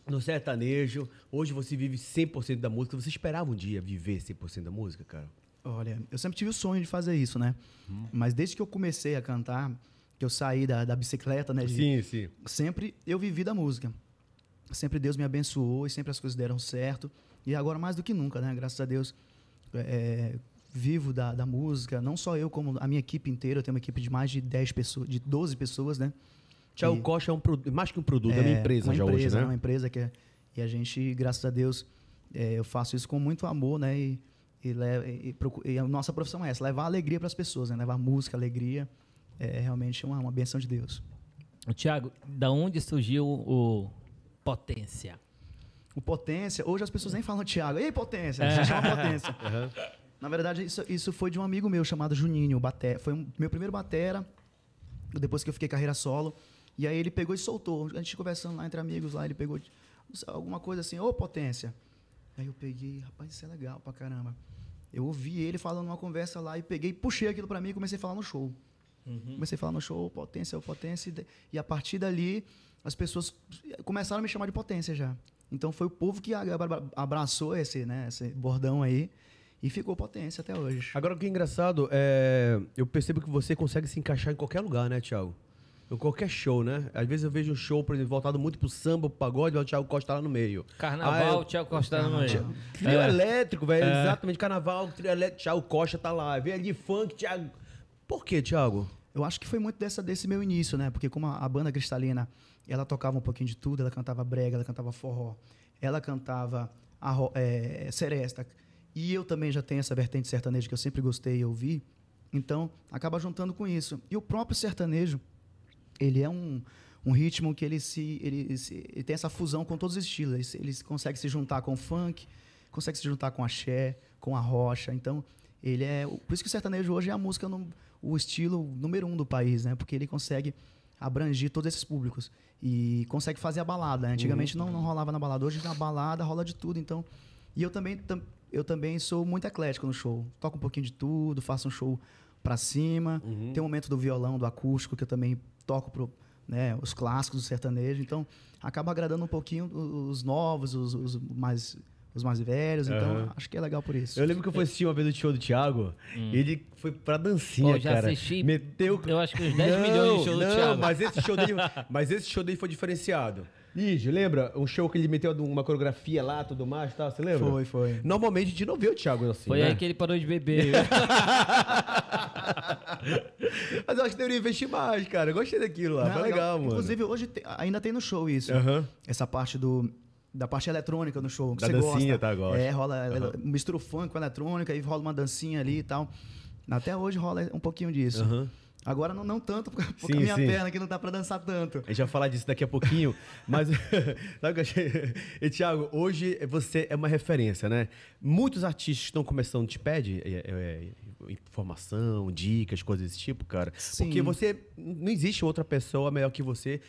[SPEAKER 1] no sertanejo. Hoje você vive 100% da música. Você esperava um dia viver 100% da música, cara?
[SPEAKER 3] Olha, eu sempre tive o sonho de fazer isso, né?
[SPEAKER 1] Uhum.
[SPEAKER 3] Mas desde que eu comecei a cantar, que eu saí da, da bicicleta, né? de-
[SPEAKER 1] Sim, sim.
[SPEAKER 3] sempre eu vivi da música. Sempre Deus me abençoou e sempre as coisas deram certo. E agora mais do que nunca, né? Graças a Deus, é, vivo da, da música. Não só eu, como a minha equipe inteira. Eu tenho uma equipe de mais de 10 pessoas, de 12 pessoas, né?
[SPEAKER 1] Thiago
[SPEAKER 3] E-
[SPEAKER 1] Costa é um mais que um produto, é, uma empresa
[SPEAKER 3] uma
[SPEAKER 1] já
[SPEAKER 3] empresa,
[SPEAKER 1] hoje, né?
[SPEAKER 3] Uma empresa que é, e a gente, graças a Deus, é, eu faço isso com muito amor, né? E, e, e e a nossa profissão é essa, levar alegria para as pessoas, né? Levar música, alegria. É realmente uma, uma benção de Deus.
[SPEAKER 2] Tiago, da onde surgiu o Potência?
[SPEAKER 3] O Potência, hoje as pessoas nem falam Thiago. Ei, Potência!
[SPEAKER 1] É.
[SPEAKER 3] A gente chama Potência. Na verdade, isso, isso foi de um amigo meu chamado Juninho, Baté. Foi um- meu primeiro batera, depois que eu fiquei carreira solo. E aí ele pegou e soltou. A gente conversando lá entre amigos lá, ele pegou alguma coisa assim, ô Potência. Aí eu peguei, rapaz, isso é legal pra caramba. Eu ouvi ele falando numa conversa lá e peguei, puxei aquilo pra mim e comecei a falar no show. Comecei a falar no show, potência, ô, potência. e a partir dali, as pessoas começaram a me chamar de potência já. Então foi o povo que abra- abra- abraçou esse, né, esse bordão aí e ficou potência até hoje.
[SPEAKER 1] Agora, o que é engraçado, é, eu percebo que você consegue se encaixar em qualquer lugar, né, Thiago? Em qualquer show, né? Às vezes eu vejo um show, por exemplo, voltado muito pro samba, pro pagode, o Thiago Costa tá lá no meio.
[SPEAKER 2] Carnaval,
[SPEAKER 1] Ah, eu-
[SPEAKER 2] Tiago Costa no meio.
[SPEAKER 1] Trio
[SPEAKER 2] É.
[SPEAKER 1] elétrico, velho. Exatamente, carnaval, trio elétrico, Thiago Costa tá lá. Vem ali funk, Thiago. Por quê, Thiago?
[SPEAKER 3] Eu acho que foi muito dessa, desse meu início, né? Porque como a, a banda Cristalina, ela tocava um pouquinho de tudo, ela cantava brega, ela cantava forró, ela cantava a, é, seresta. E eu também já tenho essa vertente sertaneja que eu sempre gostei e ouvi. Então, acaba juntando com isso. E o próprio sertanejo, ele é um, um ritmo que ele se, ele, se- ele tem essa fusão com todos os estilos. Ele, ele consegue se juntar com o funk, consegue se juntar com a axé, com a rocha. Então, ele é. Por isso que o sertanejo hoje é a música, no, o estilo número um do país, né? Porque ele consegue abranger todos esses públicos. E consegue fazer a balada. né? Antigamente não, não rolava na balada. Hoje na balada rola de tudo. Então. E eu também, tam- eu também sou muito eclético no show. Toco um pouquinho de tudo, faço um show pra cima. Tem o momento do violão, do acústico, que eu também toco pro, né, os clássicos do sertanejo. Então, acaba agradando um pouquinho os novos, os, os mais, os mais velhos. Então,
[SPEAKER 1] Aham.
[SPEAKER 3] acho que é legal por isso.
[SPEAKER 1] Eu lembro que eu fui assistir uma vez o show do Thiago. Ele foi pra dancinha,
[SPEAKER 2] Pô, já
[SPEAKER 1] cara.
[SPEAKER 2] assisti,
[SPEAKER 1] Meteu...
[SPEAKER 2] eu acho que uns 10 milhões de show do
[SPEAKER 1] não,
[SPEAKER 2] Thiago.
[SPEAKER 1] Mas esse show dele, mas esse show dele foi diferenciado. Lígio, lembra? Um show que ele meteu uma coreografia lá, tudo mais, tal, você lembra?
[SPEAKER 3] Foi, foi.
[SPEAKER 1] Normalmente a gente não vê o Thiago assim,
[SPEAKER 2] Foi
[SPEAKER 1] né?
[SPEAKER 2] aí que ele parou de beber.
[SPEAKER 1] Mas eu acho que deveria investir mais, cara. Eu gostei daquilo lá.
[SPEAKER 3] Não,
[SPEAKER 1] foi legal, mano.
[SPEAKER 3] Inclusive, hoje te- ainda tem no show isso.
[SPEAKER 1] Aham.
[SPEAKER 3] Essa parte do. Da parte eletrônica no show. Que
[SPEAKER 1] Da
[SPEAKER 3] você
[SPEAKER 1] dancinha,
[SPEAKER 3] gosta.
[SPEAKER 1] tá, gosto.
[SPEAKER 3] É, rola. Mistura o funk com a eletrônica e rola uma dancinha ali e tal. Até hoje rola um pouquinho disso.
[SPEAKER 1] Aham.
[SPEAKER 3] Agora não, não tanto, porque
[SPEAKER 1] Sim,
[SPEAKER 3] a minha
[SPEAKER 1] sim.
[SPEAKER 3] perna aqui não dá pra dançar tanto.
[SPEAKER 1] A gente vai falar disso daqui a pouquinho, mas sabe o que eu achei? E, Thiago, hoje você é uma referência, né? Muitos artistas que estão começando te pedem é, é, informação, dicas, coisas desse tipo, cara.
[SPEAKER 3] Sim.
[SPEAKER 1] Porque você não existe outra pessoa melhor que você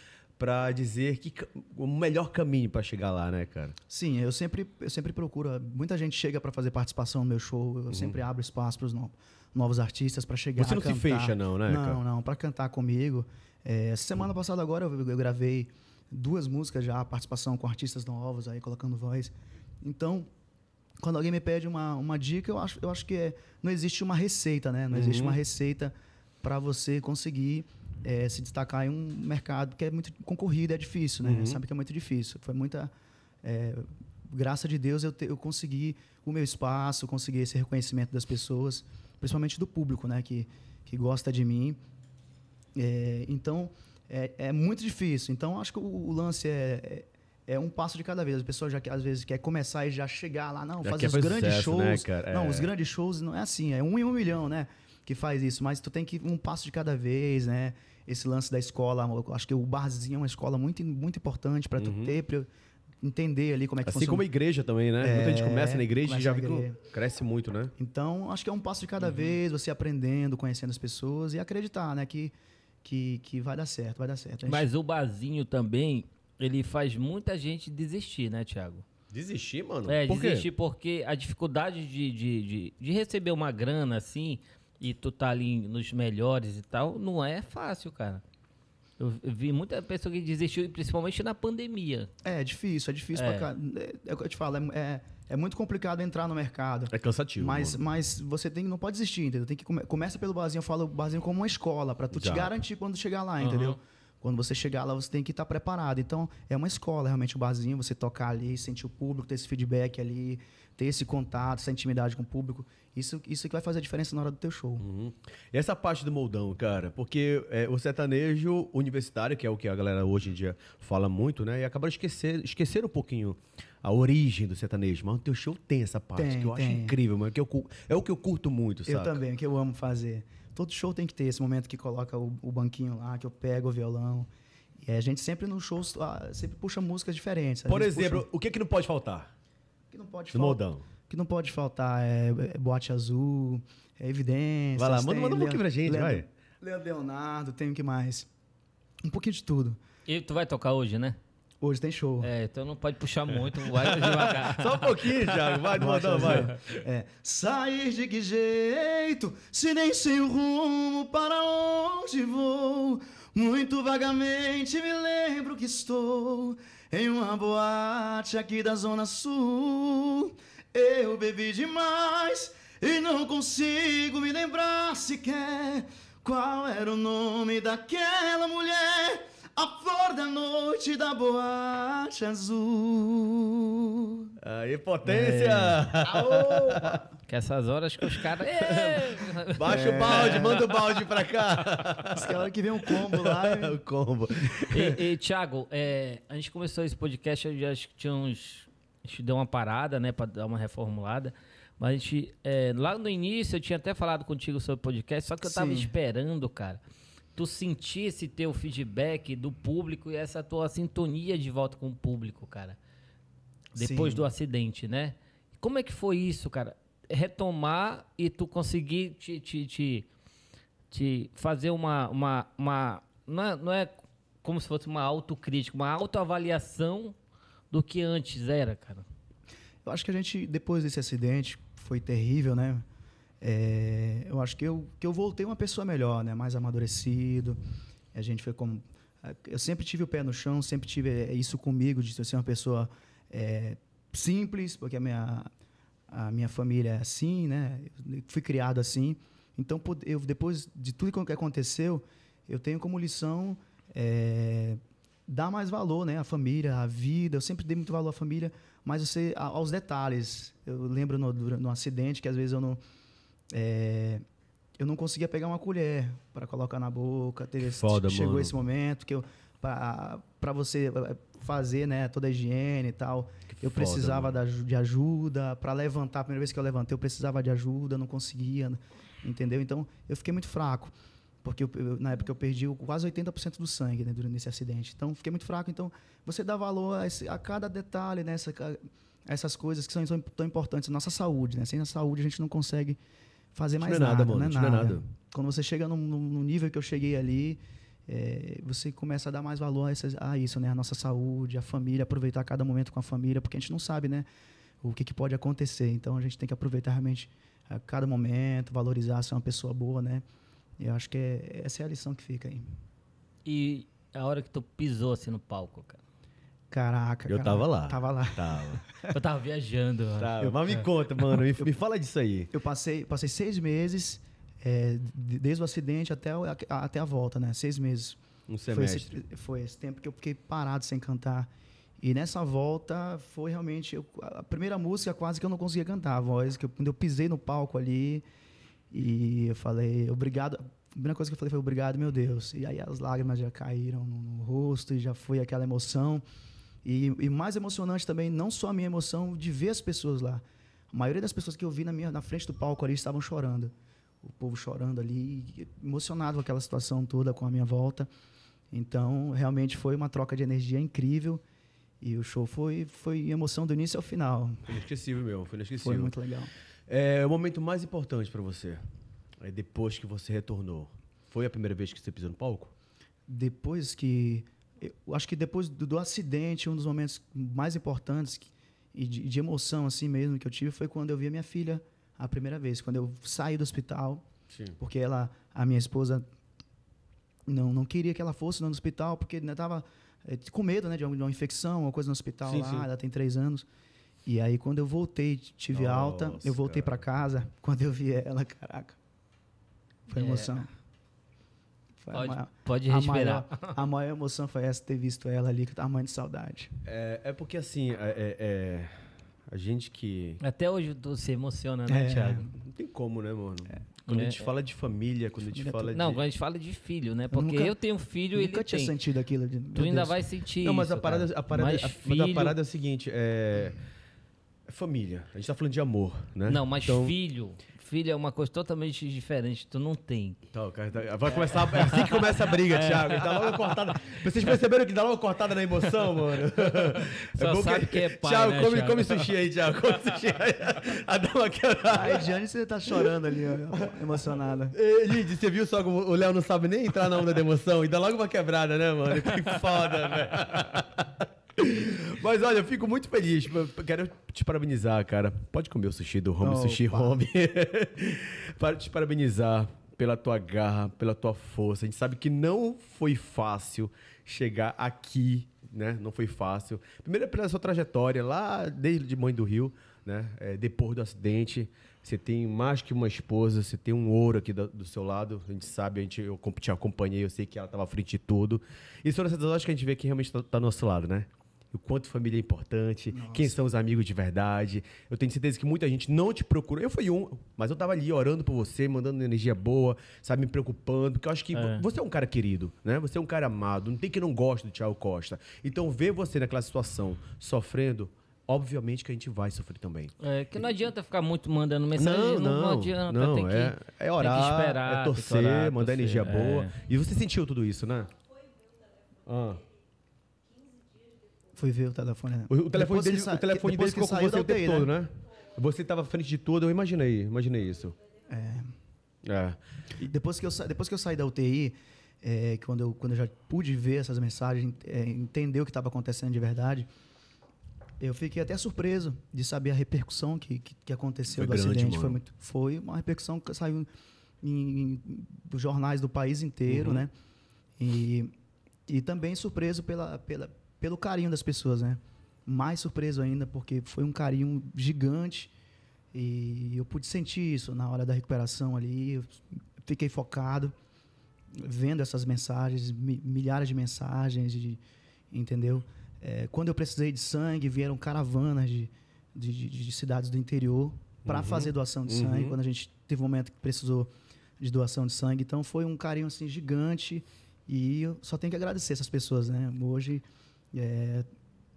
[SPEAKER 1] pra dizer que o melhor caminho pra chegar lá, né, cara?
[SPEAKER 3] Sim, eu sempre, eu sempre procuro. Muita gente chega para fazer participação no meu show. Eu sempre abro espaço para os novos artistas para chegar.
[SPEAKER 1] Uhum. Você não
[SPEAKER 3] a
[SPEAKER 1] se
[SPEAKER 3] cantar.
[SPEAKER 1] fecha, não, né,
[SPEAKER 3] Não,
[SPEAKER 1] cara?
[SPEAKER 3] não, para cantar comigo. É, semana passada agora eu, eu gravei duas músicas já, participação com artistas novos aí colocando voz. Então, quando alguém me pede uma, uma dica, eu acho, eu acho que é, não existe uma receita, né? Não existe
[SPEAKER 1] Uhum.
[SPEAKER 3] uma receita para você conseguir é, se destacar em um mercado que é muito concorrido, é difícil, né?
[SPEAKER 1] Uhum.
[SPEAKER 3] Sabe que é muito difícil. Foi muita é, graça de Deus eu, te- eu consegui o meu espaço, consegui esse reconhecimento das pessoas, principalmente do público, né? Que, que gosta de mim. É, então, é, é muito difícil. Então, acho que o, o lance é, é, é um passo de cada vez. A pessoa já às vezes quer começar e já chegar lá, não,
[SPEAKER 1] Já
[SPEAKER 3] fazer os grandes
[SPEAKER 1] sucesso, né,
[SPEAKER 3] shows.
[SPEAKER 1] cara?
[SPEAKER 3] Não,
[SPEAKER 1] É.
[SPEAKER 3] os grandes shows não é assim, é um em um milhão, né? Que faz isso, mas tu tem que um passo de cada vez, né? Esse lance da escola, acho que o barzinho é uma escola muito, muito importante para tu ter, pra entender ali como é que
[SPEAKER 1] Assim
[SPEAKER 3] funciona.
[SPEAKER 1] como a igreja também, né? Muita gente
[SPEAKER 3] É,
[SPEAKER 1] começa na igreja e
[SPEAKER 3] começa
[SPEAKER 1] já vê que
[SPEAKER 3] igreja.
[SPEAKER 1] cresce muito, né?
[SPEAKER 3] Então, acho que é um passo de cada
[SPEAKER 1] Uhum.
[SPEAKER 3] vez, você aprendendo, conhecendo as pessoas e acreditar, né? Que, que, que vai dar certo, vai dar certo. Gente-
[SPEAKER 2] Mas o barzinho também, ele faz muita gente desistir, né, Tiago?
[SPEAKER 1] Desistir, mano?
[SPEAKER 2] É,
[SPEAKER 1] Por quê?
[SPEAKER 2] desistir porque a dificuldade de, de, de, de receber uma grana assim e tu tá ali nos melhores e tal, não é fácil, cara. Eu vi muita pessoa que desistiu, principalmente na pandemia.
[SPEAKER 3] É, é difícil, é difícil
[SPEAKER 2] É.
[SPEAKER 3] pra cá. É, é o que eu te falo, é, é, é muito complicado entrar no mercado.
[SPEAKER 1] É cansativo.
[SPEAKER 3] Mas,
[SPEAKER 1] mano.
[SPEAKER 3] mas você tem, não pode desistir, entendeu? Tem que come, começa pelo barzinho, eu falo o barzinho como uma escola, pra tu te garantir quando chegar lá,
[SPEAKER 2] Aham.
[SPEAKER 3] entendeu? Quando você chegar lá, você tem que estar preparado. Então, é uma escola, realmente, o barzinho, você tocar ali, sentir o público, ter esse feedback ali, ter esse contato, essa intimidade com o público. Isso, isso que vai fazer a diferença na hora do teu show.
[SPEAKER 1] Uhum. E essa parte do moldão, cara, porque é, o sertanejo universitário, que é o que a galera hoje em dia fala muito, né? E acabaram esquecer, esquecer um pouquinho a origem do sertanejo. Mas o teu show tem essa parte,
[SPEAKER 3] Tem,
[SPEAKER 1] que eu acho
[SPEAKER 3] tem.
[SPEAKER 1] incrível, mano. Que eu, é o que eu curto muito, sabe?
[SPEAKER 3] Eu também, que eu amo fazer. Todo show tem que ter esse momento que coloca o, o banquinho lá, que eu pego o violão. E a gente sempre nos shows ah, sempre puxa músicas diferentes.
[SPEAKER 1] Por exemplo,
[SPEAKER 3] puxa-
[SPEAKER 1] o que, que não pode faltar
[SPEAKER 3] que não pode faltar. que não pode faltar é, é boate azul, é evidência.
[SPEAKER 1] Vai lá, manda- manda um pouquinho pra gente, vai.
[SPEAKER 3] Leandro Leonardo, tem o que mais? Um pouquinho de tudo.
[SPEAKER 2] E tu vai tocar hoje, né?
[SPEAKER 3] Hoje tem show.
[SPEAKER 2] É, então não pode puxar muito, vai devagar.
[SPEAKER 1] Só um pouquinho, Thiago. Vai
[SPEAKER 3] azul.
[SPEAKER 1] vai.
[SPEAKER 3] É, sair de que jeito, se nem sei o rumo para onde vou. Muito vagamente me lembro que estou em uma boate aqui da Zona Sul. Eu bebi demais e não consigo me lembrar sequer qual era o nome daquela mulher. A flor da noite da boate azul.
[SPEAKER 1] Aí, potência!
[SPEAKER 2] Que essas horas que os caras.
[SPEAKER 1] Baixa o balde, manda o balde pra cá.
[SPEAKER 3] Diz que a hora que vem um combo lá.
[SPEAKER 1] o combo.
[SPEAKER 2] e, e, Thiago, é, a gente começou esse podcast, eu já acho que tinha uns. A gente deu uma parada, né, pra dar uma reformulada. Mas a gente. é, lá no início eu tinha até falado contigo sobre o podcast, só que eu tava
[SPEAKER 3] Sim.
[SPEAKER 2] esperando, cara. Tu sentir esse teu feedback do público e essa tua sintonia de volta com o público, cara. Depois
[SPEAKER 3] Sim.
[SPEAKER 2] do acidente, né? Como é que foi isso, cara? Retomar e tu conseguir te, te, te, te fazer uma. uma, uma não, é, não é como se fosse uma autocrítica, uma autoavaliação do que antes era, cara.
[SPEAKER 3] Eu acho que a gente, depois desse acidente, foi terrível, né? É, eu acho que eu, que eu voltei uma pessoa melhor, né? Mais amadurecido. A gente foi como... Eu sempre tive o pé no chão, sempre tive é, isso comigo, de ser uma pessoa é, simples, porque a minha, a minha família é assim, né? Eu fui criado assim. Então, eu, depois de tudo que aconteceu, eu tenho como lição é, dar mais valor, né? À família, à vida. Eu sempre dei muito valor à família, mas você aos detalhes. Eu lembro no, no acidente que às vezes eu não é, eu não conseguia pegar uma colher para colocar na boca. Teve, esse-
[SPEAKER 1] foda,
[SPEAKER 3] chegou
[SPEAKER 1] mano.
[SPEAKER 3] esse momento que eu para você eh, fazer, né, toda a higiene e tal,
[SPEAKER 1] Que
[SPEAKER 3] eu
[SPEAKER 1] foda,
[SPEAKER 3] precisava da de ajuda para levantar. A primeira vez que eu levantei, eu precisava de ajuda, não conseguia, entendeu? Então, eu fiquei muito fraco. Porque eu- eu- na época eu perdi quase 80% do sangue né, durante esse acidente. Então, fiquei muito fraco. Então, você dá valor a, esse- a cada detalhe, né, essa, ca- essas coisas que são, são tão importantes. Nossa saúde, né? Sem a saúde, a gente não consegue fazer mais
[SPEAKER 1] não é nada,
[SPEAKER 3] nada.
[SPEAKER 1] mano,
[SPEAKER 3] não é
[SPEAKER 1] não é
[SPEAKER 3] nada.
[SPEAKER 1] nada.
[SPEAKER 3] Quando você chega num, num- num nível que eu cheguei ali, é, você começa a dar mais valor a, essas- a isso, né? A nossa saúde, a família, aproveitar cada momento com a família, porque a gente não sabe, né? O que, que pode acontecer. Então a gente tem que aproveitar realmente a cada momento, valorizar ser uma pessoa boa, né? E eu acho que é- essa é a lição que fica aí.
[SPEAKER 2] E a hora que tu pisou assim no palco, cara.
[SPEAKER 3] Caraca,
[SPEAKER 1] Eu
[SPEAKER 3] cara.
[SPEAKER 1] tava lá.
[SPEAKER 3] Tava lá.
[SPEAKER 1] Tava.
[SPEAKER 2] Eu tava viajando, mano.
[SPEAKER 1] Tava. Mas me conta, mano. Me, me fala disso aí.
[SPEAKER 3] Eu passei, passei seis meses, é, de- desde o acidente até, a- até a volta, né? Seis meses.
[SPEAKER 1] Um
[SPEAKER 3] Foi
[SPEAKER 1] semestre.
[SPEAKER 3] esse, foi esse tempo que eu fiquei parado sem cantar. E nessa volta foi realmente eu- a primeira música quase que eu não conseguia cantar a voz, que eu- quando eu pisei no palco ali e eu falei obrigado. A primeira coisa que eu falei foi obrigado, meu Deus. E aí as lágrimas já caíram no, no rosto e já foi aquela emoção. E, e mais emocionante também, não só a minha emoção de ver as pessoas lá. A maioria das pessoas que eu vi na, minha, na frente do palco ali estavam chorando. O povo chorando ali, emocionado com aquela situação toda, com a minha volta. Então, realmente foi uma troca de energia incrível. E o show foi, foi emoção do início ao final.
[SPEAKER 1] Foi inesquecível, meu. Foi inesquecível.
[SPEAKER 3] Foi muito legal.
[SPEAKER 1] É o momento mais importante pra você. Aí depois que você retornou. Foi a primeira vez que você pisou no palco?
[SPEAKER 3] Depois que. Eu acho que depois do, do acidente, um dos momentos mais importantes que- e de, de emoção assim mesmo que eu tive foi quando eu vi a minha filha a primeira vez, quando eu saí do hospital,
[SPEAKER 1] Sim.
[SPEAKER 3] porque ela, a minha esposa, não, não queria que ela fosse no hospital, porque né, tava eh, com medo né, de uma, de uma infecção, uma coisa no hospital
[SPEAKER 1] Sim,
[SPEAKER 3] lá,
[SPEAKER 1] sim.
[SPEAKER 3] ela tem três anos. E aí, quando eu voltei, tive alta,
[SPEAKER 1] Nossa,
[SPEAKER 3] eu voltei para casa, quando eu vi ela, caraca, foi
[SPEAKER 2] É.
[SPEAKER 3] emoção. Foi a
[SPEAKER 2] Pode,
[SPEAKER 3] maior-
[SPEAKER 2] pode
[SPEAKER 3] a
[SPEAKER 2] respirar.
[SPEAKER 3] maior, a maior emoção foi essa, ter visto ela ali, que eu tava morrendo de saudade.
[SPEAKER 1] É, é porque assim, é, é- é- a gente que.
[SPEAKER 2] Até hoje se emociona, né,
[SPEAKER 3] É.
[SPEAKER 2] Thiago?
[SPEAKER 1] Não tem como, né, mano? Quando a
[SPEAKER 2] É,
[SPEAKER 1] gente
[SPEAKER 2] é.
[SPEAKER 1] fala de família, quando a gente
[SPEAKER 3] é
[SPEAKER 1] fala
[SPEAKER 3] tudo.
[SPEAKER 1] de.
[SPEAKER 2] Não, quando a gente fala de filho, né? Porque
[SPEAKER 3] nunca-
[SPEAKER 2] eu tenho filho e
[SPEAKER 3] Nunca
[SPEAKER 2] ele
[SPEAKER 3] tinha
[SPEAKER 2] tem.
[SPEAKER 3] sentido aquilo. De,
[SPEAKER 2] Tu ainda vai sentir
[SPEAKER 1] Não, mas
[SPEAKER 2] isso,
[SPEAKER 1] a parada,
[SPEAKER 2] cara.
[SPEAKER 1] a parada,
[SPEAKER 2] Mas
[SPEAKER 1] a- mas a
[SPEAKER 2] filho-
[SPEAKER 1] parada é o seguinte, é, é família. A gente tá falando de amor, né?
[SPEAKER 2] Não, mas
[SPEAKER 1] Então-
[SPEAKER 2] filho... Filho é uma coisa totalmente diferente. Tu não tem.
[SPEAKER 1] O cara tá- vai começar, é assim que começa a briga, Thiago. Dá logo uma cortada. Vocês perceberam que dá logo uma cortada na emoção, mano?
[SPEAKER 2] Só
[SPEAKER 1] bom
[SPEAKER 2] sabe que é pai,
[SPEAKER 1] Thiago,
[SPEAKER 2] né,
[SPEAKER 1] come,
[SPEAKER 2] Thiago?
[SPEAKER 1] come sushi aí, Thiago. Come sushi aí. A dá uma quebrada.
[SPEAKER 3] Jane, você tá chorando ali, ó, emocionada.
[SPEAKER 1] Lid, você viu só que o Léo não sabe nem entrar na onda da emoção e dá logo uma quebrada, né, mano? Que foda, velho. Mas olha, eu fico muito feliz. Quero te parabenizar, cara. Pode comer o sushi do Home
[SPEAKER 3] Opa.
[SPEAKER 1] Sushi Home. Para te parabenizar pela tua garra, pela tua força. A gente sabe que não foi fácil chegar aqui, né? Não foi fácil. Primeiro pela sua trajetória lá desde Mãe do Rio, né? É, depois do acidente, você tem mais que uma esposa, você tem um ouro aqui do, do seu lado. A gente sabe, a gente, eu te acompanhei, eu sei que ela estava à frente de tudo. E são essas horas que a gente vê que realmente está do nosso lado, né? O quanto família é importante, quem são os amigos de verdade. Eu tenho certeza que muita gente não te procurou. Eu fui um, mas eu tava ali orando por você, mandando energia boa, sabe, me preocupando, porque eu acho que
[SPEAKER 2] É.
[SPEAKER 1] você é um cara querido, né? Você é um cara amado, não tem quem não goste do Thiago Costa. Então, ver você naquela situação, sofrendo, obviamente que a gente vai sofrer também.
[SPEAKER 2] É, que não adianta ficar muito mandando mensagem. Não, não, adianta.
[SPEAKER 1] não,
[SPEAKER 2] tem que,
[SPEAKER 1] é, é orar,
[SPEAKER 2] tem que esperar,
[SPEAKER 1] é
[SPEAKER 2] tem que
[SPEAKER 1] torcer,
[SPEAKER 2] orar,
[SPEAKER 1] mandar
[SPEAKER 2] torcer,
[SPEAKER 1] energia
[SPEAKER 2] é.
[SPEAKER 1] boa. E você sentiu tudo isso, né? Ah.
[SPEAKER 3] Fui ver o telefone. né?
[SPEAKER 1] O, o telefone
[SPEAKER 3] Depois
[SPEAKER 1] dele,
[SPEAKER 3] sa-
[SPEAKER 1] o telefone dele
[SPEAKER 3] depois que
[SPEAKER 1] ficou com você o tempo
[SPEAKER 3] UTI,
[SPEAKER 1] todo, né? Você estava à frente de tudo, eu imaginei, imaginei isso.
[SPEAKER 3] É.
[SPEAKER 1] É.
[SPEAKER 3] Depois que eu, sa- depois que eu saí da UTI, é, quando, eu, quando eu já pude ver essas mensagens, é, entender o que estava acontecendo de verdade, eu fiquei até surpreso de saber a repercussão que, que, que aconteceu
[SPEAKER 1] Foi
[SPEAKER 3] do
[SPEAKER 1] grande,
[SPEAKER 3] acidente.
[SPEAKER 1] mano.
[SPEAKER 3] Foi, muito, foi uma repercussão que saiu em, em- dos jornais do país inteiro,
[SPEAKER 1] Uhum.
[SPEAKER 3] né? E, e também surpreso pela, pela, pelo carinho das pessoas, né? Mais surpreso ainda, porque foi um carinho gigante. E eu pude sentir isso na hora da recuperação ali. Eu fiquei focado, vendo essas mensagens, mi- milhares de mensagens, de, entendeu? É, quando eu precisei de sangue, vieram caravanas de, de, de- de cidades do interior para
[SPEAKER 1] Uhum.
[SPEAKER 3] fazer doação de
[SPEAKER 1] Uhum.
[SPEAKER 3] sangue. Quando a gente teve um momento que precisou de doação de sangue. Então foi um carinho assim gigante e eu só tenho que agradecer essas pessoas, né? Hoje é,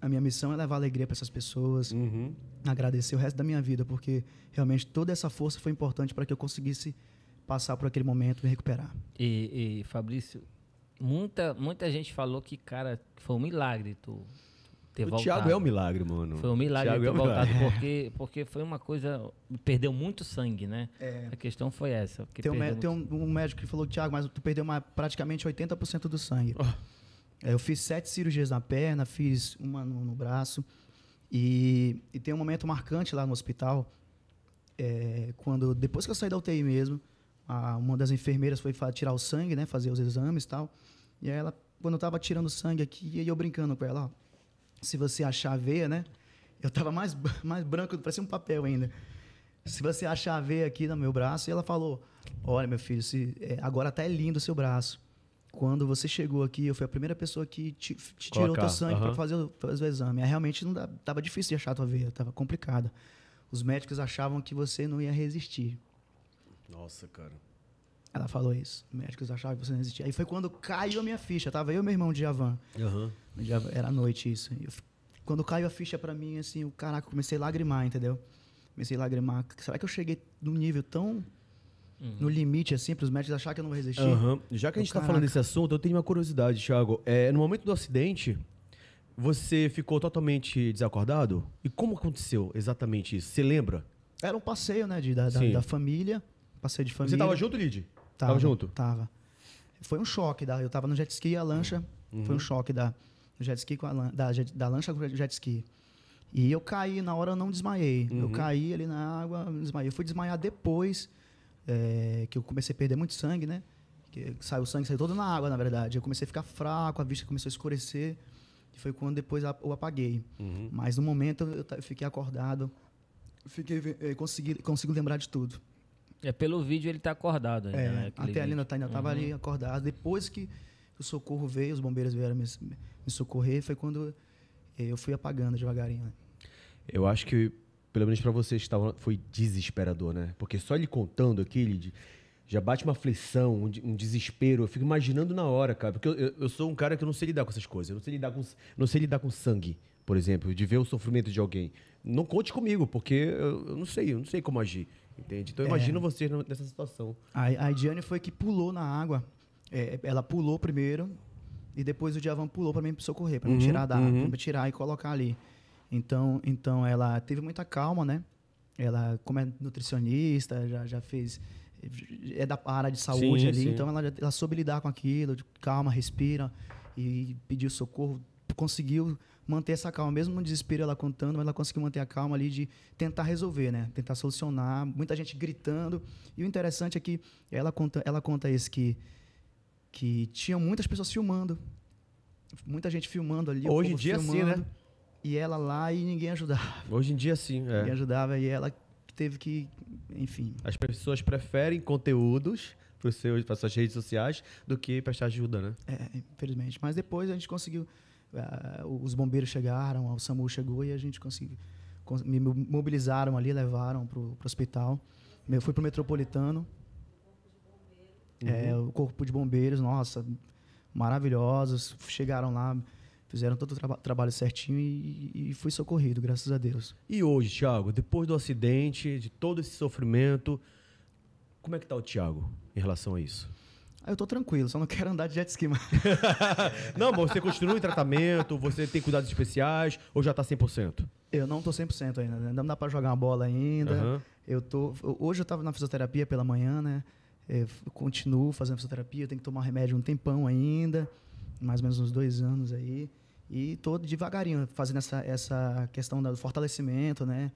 [SPEAKER 3] a minha missão é levar alegria para essas pessoas,
[SPEAKER 1] Uhum.
[SPEAKER 3] agradecer o resto da minha vida, porque realmente toda essa força foi importante para que eu conseguisse passar por aquele momento e me recuperar.
[SPEAKER 2] E, e, Fabrício, muita, muita gente falou que, cara, foi um milagre tu ter
[SPEAKER 1] O
[SPEAKER 2] voltado.
[SPEAKER 1] Thiago é um milagre, mano.
[SPEAKER 2] Foi um milagre
[SPEAKER 1] Thiago
[SPEAKER 2] ter
[SPEAKER 1] é um
[SPEAKER 2] voltado,
[SPEAKER 1] milagre.
[SPEAKER 2] porque, porque foi uma coisa. Perdeu muito sangue, né? A questão foi essa.
[SPEAKER 3] Tem, um, tem um, um médico que falou, Tiago, mas tu perdeu uma- praticamente 80% do sangue.
[SPEAKER 1] Ah.
[SPEAKER 3] É, eu fiz sete cirurgias na perna, fiz uma no, no braço. E, e tem um momento marcante lá no hospital, é, quando depois que eu saí da UTI mesmo, a- uma das enfermeiras foi tirar o sangue, né, fazer os exames e tal. E aí ela, quando eu tava tirando sangue aqui, e eu brincando com ela, ó, se você achar a veia, né, eu tava mais, mais branco, parecia um papel ainda. Se você achar a veia aqui no meu braço, e ela falou: Olha, meu filho, se, é, agora tá é lindo o seu braço. Quando você chegou aqui, eu fui a primeira pessoa que te, te tirou teu sangue
[SPEAKER 1] aham.
[SPEAKER 3] para fazer, o- fazer o exame. Aí, realmente não dá, tava difícil de achar a tua veia, tava complicado. Os médicos achavam que você não ia resistir.
[SPEAKER 1] Nossa, cara.
[SPEAKER 3] Ela falou isso. Os médicos achavam que você não ia resistir. Aí foi quando caiu a minha ficha. Tava eu e meu irmão de Javan. Dia- Era noite isso. Eu quando caiu a ficha pra mim, assim, o caraca, eu comecei a lagrimar, entendeu? Comecei a lagrimar. Será que eu cheguei num nível tão no limite, assim, pros médicos acharem que eu não vou resistir?
[SPEAKER 1] Aham. Já que a
[SPEAKER 3] Eu,
[SPEAKER 1] gente tá
[SPEAKER 3] caraca.
[SPEAKER 1] falando desse assunto, eu tenho uma curiosidade, Thiago. É, no momento do acidente, você ficou totalmente desacordado? E como aconteceu exatamente isso? Você lembra?
[SPEAKER 3] Era um passeio, né, de, da, da, da família. Passeio de família.
[SPEAKER 1] Você tava junto, Lid?
[SPEAKER 3] Tava,
[SPEAKER 1] Tava junto?
[SPEAKER 3] Tava. Foi um choque. Da, eu tava no jet ski e a lancha.
[SPEAKER 1] Uhum.
[SPEAKER 3] Foi um choque da, jet ski com a da, da lancha com o jet ski. E eu caí, na hora eu não desmaiei. Eu
[SPEAKER 1] Uhum.
[SPEAKER 3] caí ali na água, desmaiei. Eu fui desmaiar depois é, que eu comecei a perder muito sangue, né? Que saiu o sangue, saiu todo na água, na verdade. Eu comecei a ficar fraco, a vista começou a escurecer. E foi quando depois a- eu apaguei.
[SPEAKER 1] Uhum.
[SPEAKER 3] Mas no momento eu, fiquei acordado. Fiquei, ve- eh, consegui, consigo lembrar de tudo.
[SPEAKER 2] É pelo vídeo ele tá acordado ainda,
[SPEAKER 3] É,
[SPEAKER 2] né?
[SPEAKER 3] até ali
[SPEAKER 2] vídeo.
[SPEAKER 3] ainda, ainda estava ali acordado. Depois que o socorro veio, os bombeiros vieram me, me socorrer, foi quando eh, eu fui apagando devagarinho. né?
[SPEAKER 1] Eu acho que, pelo menos pra vocês que estavam, foi desesperador, né? Porque só ele contando aqui, ele de- já bate uma aflição, um, um desespero. Eu fico imaginando na hora, cara. Porque eu, eu- eu sou um cara que eu não sei lidar com essas coisas. Eu não sei lidar com, não sei lidar com sangue, por exemplo, de ver o sofrimento de alguém. Não conte comigo, porque eu, eu não sei, eu não sei como agir. Entende? Então eu imagino vocês nessa situação.
[SPEAKER 3] A, a Diane foi que pulou na água. É, ela pulou primeiro e depois o Djavan pulou para me socorrer, para me
[SPEAKER 1] Uhum,
[SPEAKER 3] tirar da água,
[SPEAKER 1] uhum.
[SPEAKER 3] pra me tirar e colocar ali. Então, então ela teve muita calma, né? Ela, como é nutricionista, já, já fez. É da área de saúde
[SPEAKER 1] Sim,
[SPEAKER 3] ali,
[SPEAKER 1] sim.
[SPEAKER 3] então ela, ela soube lidar com aquilo, de calma, respira e pediu socorro. Conseguiu manter essa calma, mesmo no desespero ela contando, mas ela conseguiu manter a calma ali de tentar resolver, né? Tentar solucionar. Muita gente gritando. E o interessante é que ela conta, ela conta isso que que tinham muitas pessoas filmando. Muita gente filmando ali.
[SPEAKER 1] Hoje em dia
[SPEAKER 3] filmando,
[SPEAKER 1] né?
[SPEAKER 3] E ela lá e ninguém ajudava.
[SPEAKER 1] Hoje em dia, sim.
[SPEAKER 3] Ninguém
[SPEAKER 1] É.
[SPEAKER 3] ajudava e ela teve que, enfim.
[SPEAKER 1] As pessoas preferem conteúdos para suas redes sociais do que prestar ajuda, né?
[SPEAKER 3] É, infelizmente. Mas depois a gente conseguiu. ah, os bombeiros chegaram, o SAMU chegou e a gente conseguiu. cons- Me mo- mobilizaram ali, levaram para o hospital. Eu fui para o metropolitano. É, o corpo de bombeiros, nossa, maravilhosos. Chegaram lá, fizeram todo o traba- trabalho certinho e, e fui socorrido, graças a Deus.
[SPEAKER 1] E hoje, Thiago, depois do acidente, de todo esse sofrimento, como é que tá o Thiago em relação a isso?
[SPEAKER 3] Aí eu tô tranquilo, só não quero andar de jet ski mais.
[SPEAKER 1] Não, mas você continua em tratamento, você tem cuidados especiais ou já tá 100%?
[SPEAKER 3] Eu não tô 100% ainda, né? não dá para jogar uma bola ainda.
[SPEAKER 1] Aham.
[SPEAKER 3] Eu tô, hoje eu estava na fisioterapia pela manhã, né? Eu f- continuo fazendo fisioterapia, eu tenho que tomar remédio um tempão ainda, mais ou menos uns dois anos aí. E tô devagarinho fazendo essa, essa questão do fortalecimento, né?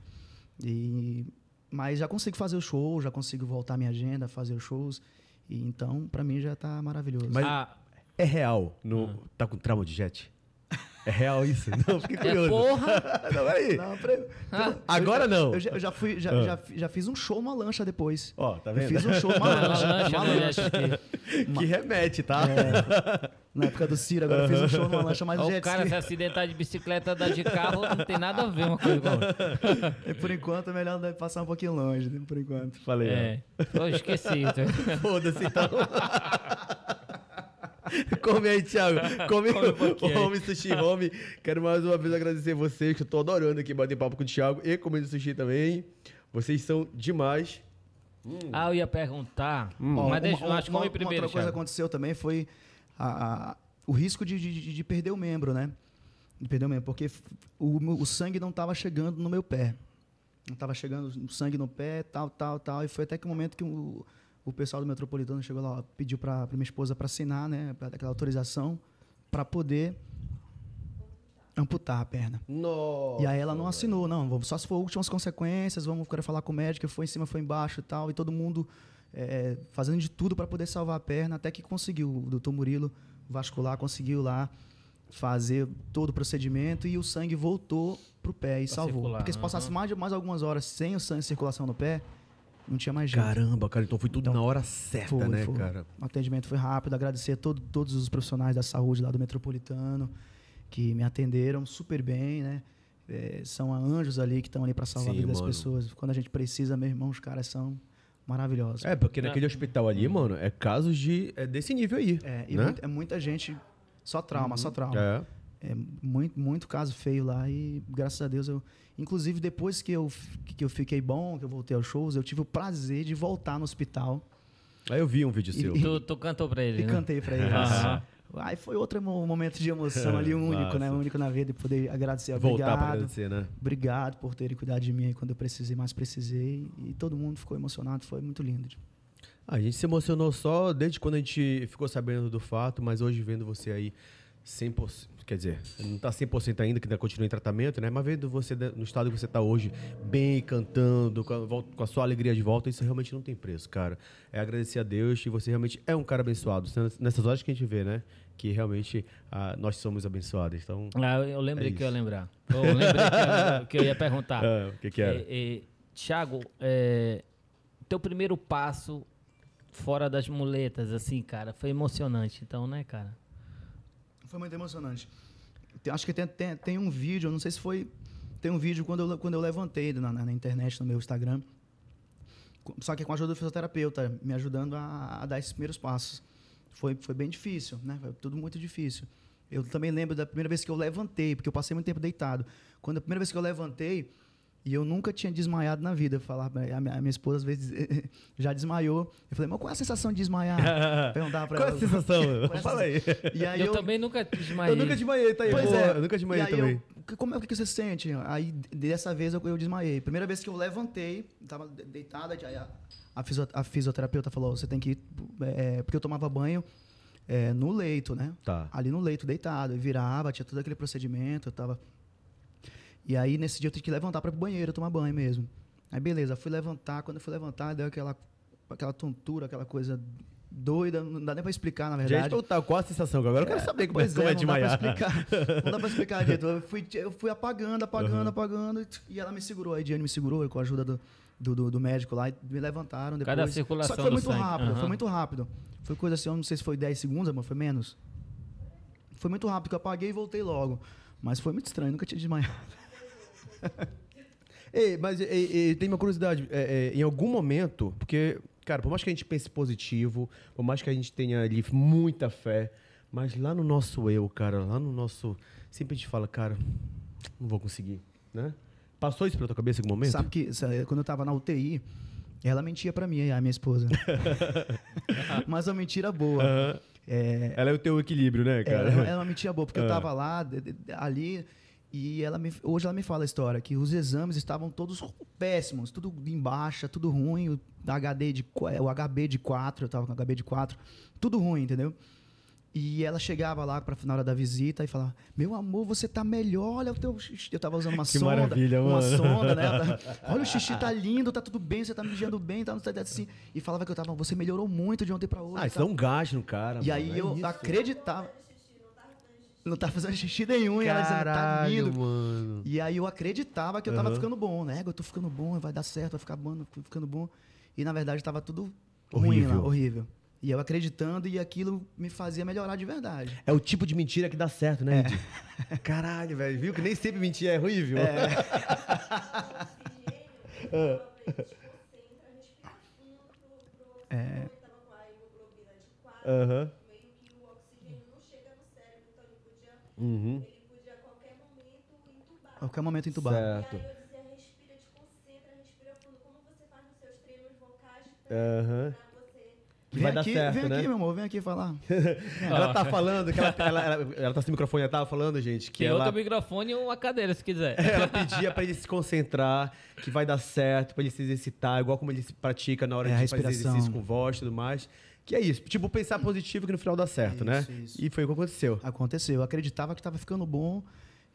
[SPEAKER 3] E, mas já consigo fazer o show, já consigo voltar à minha agenda, fazer os shows. E então, para mim já tá maravilhoso.
[SPEAKER 1] Mas-
[SPEAKER 2] Ah,
[SPEAKER 1] É real? No... Tá com trauma de jet? É real isso? Não, fiquei
[SPEAKER 2] é
[SPEAKER 1] curioso.
[SPEAKER 2] porra!
[SPEAKER 1] não, aí.
[SPEAKER 3] Não, pra-
[SPEAKER 1] Agora
[SPEAKER 3] eu
[SPEAKER 1] não.
[SPEAKER 3] Eu já, eu já fui, já,
[SPEAKER 1] Ah.
[SPEAKER 3] já, já fiz um show numa lancha depois.
[SPEAKER 1] Ó, tá
[SPEAKER 3] Eu
[SPEAKER 1] vendo?
[SPEAKER 3] fiz um show numa
[SPEAKER 2] Uma
[SPEAKER 3] lancha.
[SPEAKER 2] lancha,
[SPEAKER 3] numa
[SPEAKER 2] né,
[SPEAKER 3] lancha.
[SPEAKER 2] jet
[SPEAKER 1] Que remete, tá?
[SPEAKER 3] É, na época do Ciro, agora eu fiz um show numa lancha mais
[SPEAKER 2] Ó,
[SPEAKER 3] jet
[SPEAKER 2] o cara se acidentar de bicicleta, dar de carro, não tem nada a ver uma coisa com a outra.
[SPEAKER 3] E por enquanto é melhor passar um pouquinho longe, né? Por enquanto.
[SPEAKER 1] Falei.
[SPEAKER 2] É, eu esqueci.
[SPEAKER 1] Foda-se então. Come aí, Thiago. Come,
[SPEAKER 2] Come um.
[SPEAKER 1] Home Sushi Home. Quero mais uma vez agradecer vocês, que eu tô adorando aqui bater papo com o Thiago e comendo sushi também. Vocês são demais.
[SPEAKER 2] Ah, eu ia perguntar,
[SPEAKER 3] Ó,
[SPEAKER 2] mas deixa,
[SPEAKER 3] uma,
[SPEAKER 2] acho que
[SPEAKER 3] uma-
[SPEAKER 2] come
[SPEAKER 3] uma
[SPEAKER 2] primeiro,
[SPEAKER 3] outra coisa que aconteceu também foi a- a- o risco de, de- de perder o membro, né? De perder o membro, porque o, o sangue não estava chegando no meu pé. Não estava chegando o sangue no pé, tal, tal, tal. E foi até que o momento que o, o pessoal do Metropolitano chegou lá, ó, pediu para minha esposa para assinar, né? Para aquela autorização, para poder amputar a perna.
[SPEAKER 1] Nossa.
[SPEAKER 3] E aí ela não assinou, não. vamos- Só se for últimas consequências, vamos querer falar com o médico, foi em cima, foi embaixo e tal. E todo mundo é, fazendo de tudo para poder salvar a perna, até que conseguiu. O doutor Murilo vascular conseguiu lá fazer todo o procedimento e o sangue voltou pro pé e
[SPEAKER 2] Pra
[SPEAKER 3] salvou.
[SPEAKER 2] circular,
[SPEAKER 3] Porque se passasse mais, mais algumas horas sem o sangue em circulação no pé, não tinha mais jeito.
[SPEAKER 1] Caramba, cara, então foi tudo
[SPEAKER 3] Então,
[SPEAKER 1] na hora certa,
[SPEAKER 3] Foi,
[SPEAKER 1] né,
[SPEAKER 3] foi.
[SPEAKER 1] cara?
[SPEAKER 3] O atendimento foi rápido. Agradecer a todo- todos os profissionais da saúde lá do Metropolitano que me atenderam super bem, né? É, são anjos ali que estão ali para salvar
[SPEAKER 1] Sim,
[SPEAKER 3] a vida das
[SPEAKER 1] mano.
[SPEAKER 3] pessoas. Quando a gente precisa, meu irmão, os caras são maravilhosos.
[SPEAKER 1] É, porque naquele hospital ali, mano, é casos de é desse nível aí.
[SPEAKER 3] É, e
[SPEAKER 1] né?
[SPEAKER 3] muito- é muita gente, só trauma, só trauma.
[SPEAKER 1] É.
[SPEAKER 3] É muito, muito caso feio lá e graças a Deus eu. Inclusive, depois que eu, que eu fiquei bom, que eu voltei aos shows, eu tive o prazer de voltar no hospital
[SPEAKER 1] Aí eu vi um vídeo seu.
[SPEAKER 3] E-
[SPEAKER 2] Tu, tu cantou pra ele,
[SPEAKER 3] e
[SPEAKER 2] né?
[SPEAKER 3] cantei pra eles.
[SPEAKER 2] Aham.
[SPEAKER 3] Aí foi outro mo- momento de emoção ali, único, né? Único na vida, de poder agradecer.
[SPEAKER 1] Voltar pra
[SPEAKER 3] Obrigado.
[SPEAKER 1] agradecer, né?
[SPEAKER 3] Obrigado por terem cuidado de mim aí quando eu precisei, mais precisei. E todo mundo ficou emocionado, foi muito lindo.
[SPEAKER 1] A gente se emocionou só desde quando a gente ficou sabendo do fato, mas hoje vendo você aí 100%, quer dizer, não tá 100% ainda, que ainda continua em tratamento, né? Mas vendo você no estado que você tá hoje, bem, cantando, com a, vol- com a sua alegria de volta, isso realmente não tem preço, cara. É agradecer a Deus e você realmente é um cara abençoado. Nessas horas que a gente vê, né? Que realmente ah, nós somos abençoados. Então,
[SPEAKER 2] Ah, eu- lembrei
[SPEAKER 1] É
[SPEAKER 2] que eu ia lembrar. Eu lembrei que eu, que eu ia perguntar.
[SPEAKER 1] ah, o que que era?
[SPEAKER 2] É, é, Tiago, é, teu primeiro passo fora das muletas, assim, cara, foi emocionante, então, né, cara?
[SPEAKER 3] Foi muito emocionante. Tem- acho que tem, tem, tem um vídeo, não sei se foi. Tem um vídeo quando eu, quando eu levantei na, na- na internet, no meu Instagram. Só que com a ajuda do fisioterapeuta, me ajudando a, a dar esses primeiros passos. Foi, foi bem difícil, né? Foi tudo muito difícil. Eu também lembro da primeira vez que eu levantei, porque eu passei muito tempo deitado. Quando a primeira vez que eu levantei, e eu nunca tinha desmaiado na vida. Eu falava, a minha, a minha esposa às vezes já desmaiou. Eu falei, mas qual é a sensação de desmaiar? Perguntava pra
[SPEAKER 1] Qual é a
[SPEAKER 3] ela.
[SPEAKER 1] sensação?
[SPEAKER 3] Qual é a
[SPEAKER 1] Fala aí.
[SPEAKER 3] E aí
[SPEAKER 2] eu,
[SPEAKER 3] eu,
[SPEAKER 2] também nunca desmaiei.
[SPEAKER 1] Eu nunca desmaiei, tá aí.
[SPEAKER 3] Pois é.
[SPEAKER 1] Eu nunca desmaiei
[SPEAKER 3] e aí
[SPEAKER 1] também.
[SPEAKER 3] Eu, como é que você se sente? Aí, dessa vez, eu, eu desmaiei. Primeira vez que eu levantei, tava de- deitada, aí a, a, fisio- a fisioterapeuta falou, você tem que ir... é, porque eu tomava banho é, no leito, né?
[SPEAKER 1] Tá.
[SPEAKER 3] Ali no leito, deitado. Eu virava, tinha todo aquele procedimento, eu tava... E aí, nesse dia, eu tive que levantar para ir pro banheiro, tomar banho mesmo. Aí, beleza, fui levantar. Quando eu fui levantar, deu aquela, aquela tontura, aquela coisa doida. Não dá nem pra explicar, na verdade.
[SPEAKER 1] Gente, tá, qual a sensação? Agora eu quero saber como é, como é
[SPEAKER 3] não dá pra explicar. Não dá pra explicar, Dito. Eu fui, eu fui apagando, apagando, apagando. E ela me segurou. A Ediane me segurou com a ajuda do, do, do- do médico lá. E me levantaram depois.
[SPEAKER 2] Cada circulação
[SPEAKER 3] Só que foi muito
[SPEAKER 2] sangue.
[SPEAKER 3] rápido.
[SPEAKER 2] Aham.
[SPEAKER 3] Foi muito rápido. Foi coisa assim, eu não sei se foi 10 segundos, amor. Foi menos. Foi muito rápido, que eu apaguei e voltei logo. Mas foi muito estranho. Nunca tinha desmaiado.
[SPEAKER 1] Ei, mas ei, ei, tem uma curiosidade. é, é, em algum momento, porque, cara, por mais que a gente pense positivo, por mais que a gente tenha ali muita fé, mas lá no nosso eu, cara, lá no nosso. Sempre a gente fala, cara, não vou conseguir, né? Passou isso pela tua cabeça em algum momento?
[SPEAKER 3] Sabe que quando eu tava na UTI, ela mentia pra mim, a minha esposa. Mas uma mentira boa.
[SPEAKER 1] Aham.
[SPEAKER 3] É,
[SPEAKER 1] Ela é o teu equilíbrio, né,
[SPEAKER 3] É,
[SPEAKER 1] cara?
[SPEAKER 3] Ela, ela é uma mentira boa, porque eu
[SPEAKER 1] Ah.
[SPEAKER 3] tava lá, ali, e ela me, hoje ela me fala a história, que os exames estavam todos péssimos, tudo em baixa, tudo ruim, o HD de, o HB de 4, eu tava com HB de 4, tudo ruim, entendeu? E ela chegava lá na hora da visita e falava: Meu amor, você tá melhor. Olha o teu xixi. Eu tava usando uma
[SPEAKER 1] Que
[SPEAKER 3] sonda. uma
[SPEAKER 1] mano.
[SPEAKER 3] sonda, né? Olha, o xixi tá lindo, tá tudo bem, você tá mijando bem, tá, assim. E falava que eu tava, você melhorou muito de ontem pra hoje.
[SPEAKER 1] Ah, isso
[SPEAKER 3] tá?
[SPEAKER 1] dá um gás no cara.
[SPEAKER 3] E
[SPEAKER 1] mano,
[SPEAKER 3] aí
[SPEAKER 1] é
[SPEAKER 3] eu
[SPEAKER 1] isso.
[SPEAKER 3] acreditava. Não tava fazendo xixi nenhum, e ela dizendo, tá lindo.
[SPEAKER 1] mano.
[SPEAKER 3] E aí eu acreditava que eu tava
[SPEAKER 1] Aham.
[SPEAKER 3] ficando bom, né? Eu tô ficando bom, vai dar certo, vai ficar bom, ficando bom. E na verdade tava tudo ruim
[SPEAKER 1] Horrível.
[SPEAKER 3] lá, horrível. E eu acreditando e aquilo me fazia melhorar de verdade.
[SPEAKER 1] É o tipo de mentira que dá certo, né, Ed? Caralho, velho. Viu que nem sempre mentir é horrível.
[SPEAKER 3] É,
[SPEAKER 4] estava com a hemoglobina de 4,
[SPEAKER 1] Aham.
[SPEAKER 4] meio que o oxigênio não chega no cérebro, então ele podia,
[SPEAKER 1] Uhum.
[SPEAKER 4] ele podia a qualquer momento entubar.
[SPEAKER 3] a qualquer momento entubar.
[SPEAKER 1] Certo.
[SPEAKER 4] E aí eu dizia, respira, te concentra, respira fundo, como você faz nos seus treinos vocais pra, você.
[SPEAKER 1] Que
[SPEAKER 3] Vem
[SPEAKER 1] vai dar
[SPEAKER 3] aqui,
[SPEAKER 1] certo,
[SPEAKER 3] vem
[SPEAKER 1] né?
[SPEAKER 3] aqui, meu amor, vem aqui falar.
[SPEAKER 1] Ela tá falando, que ela, ela, ela, ela tá sem microfone, ela tava falando, gente, que
[SPEAKER 2] Tem
[SPEAKER 1] ela,
[SPEAKER 2] outro microfone e uma cadeira, se quiser.
[SPEAKER 1] ela pedia pra ele se concentrar, que vai dar certo, pra ele se exercitar, igual como ele se pratica na hora
[SPEAKER 3] É,
[SPEAKER 1] de fazer exercício com voz e tudo mais. Que é isso, tipo, pensar positivo que no final dá certo, né?
[SPEAKER 3] Isso, isso.
[SPEAKER 1] E foi o que aconteceu.
[SPEAKER 3] Aconteceu. Eu acreditava que tava ficando bom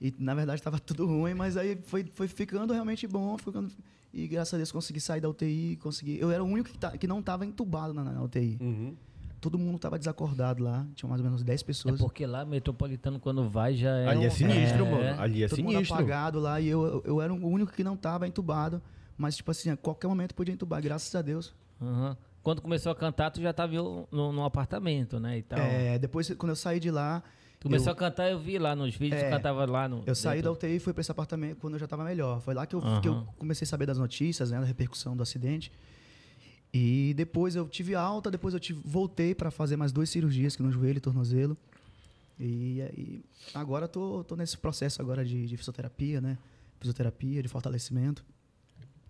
[SPEAKER 3] e na verdade tava tudo ruim, mas aí foi, foi ficando realmente bom, ficando... e graças a Deus consegui sair da UTI, consegui. Eu era o único que, tá- que não tava entubado na, na UTI.
[SPEAKER 1] Uhum.
[SPEAKER 3] Todo mundo tava desacordado lá, tinha mais ou menos 10
[SPEAKER 2] É
[SPEAKER 3] pessoas.
[SPEAKER 2] porque lá, metropolitano, quando vai, já é.
[SPEAKER 1] Ali é sinistro, mano. Ali é
[SPEAKER 3] todo mundo
[SPEAKER 1] sinistro.
[SPEAKER 3] apagado lá e eu, eu era o único que não tava entubado, mas tipo assim, a qualquer momento podia entubar, graças a Deus.
[SPEAKER 2] Aham. Quando começou a cantar, tu já tava no, no apartamento, né? E tal.
[SPEAKER 3] É, depois, quando eu saí de lá,
[SPEAKER 2] tu começou
[SPEAKER 3] eu-
[SPEAKER 2] a cantar, eu vi lá nos vídeos,
[SPEAKER 3] É,
[SPEAKER 2] tu cantava lá no.
[SPEAKER 3] Eu saí da UTI e fui para esse apartamento quando eu já estava melhor. Foi lá que eu,
[SPEAKER 2] Aham.
[SPEAKER 3] que eu comecei a saber das notícias, né, da repercussão do acidente. E depois eu tive alta, depois eu tive, voltei para fazer mais duas cirurgias, que no joelho e tornozelo. E, aí agora tô, tô nesse processo agora de, de fisioterapia, né? Fisioterapia, de fortalecimento,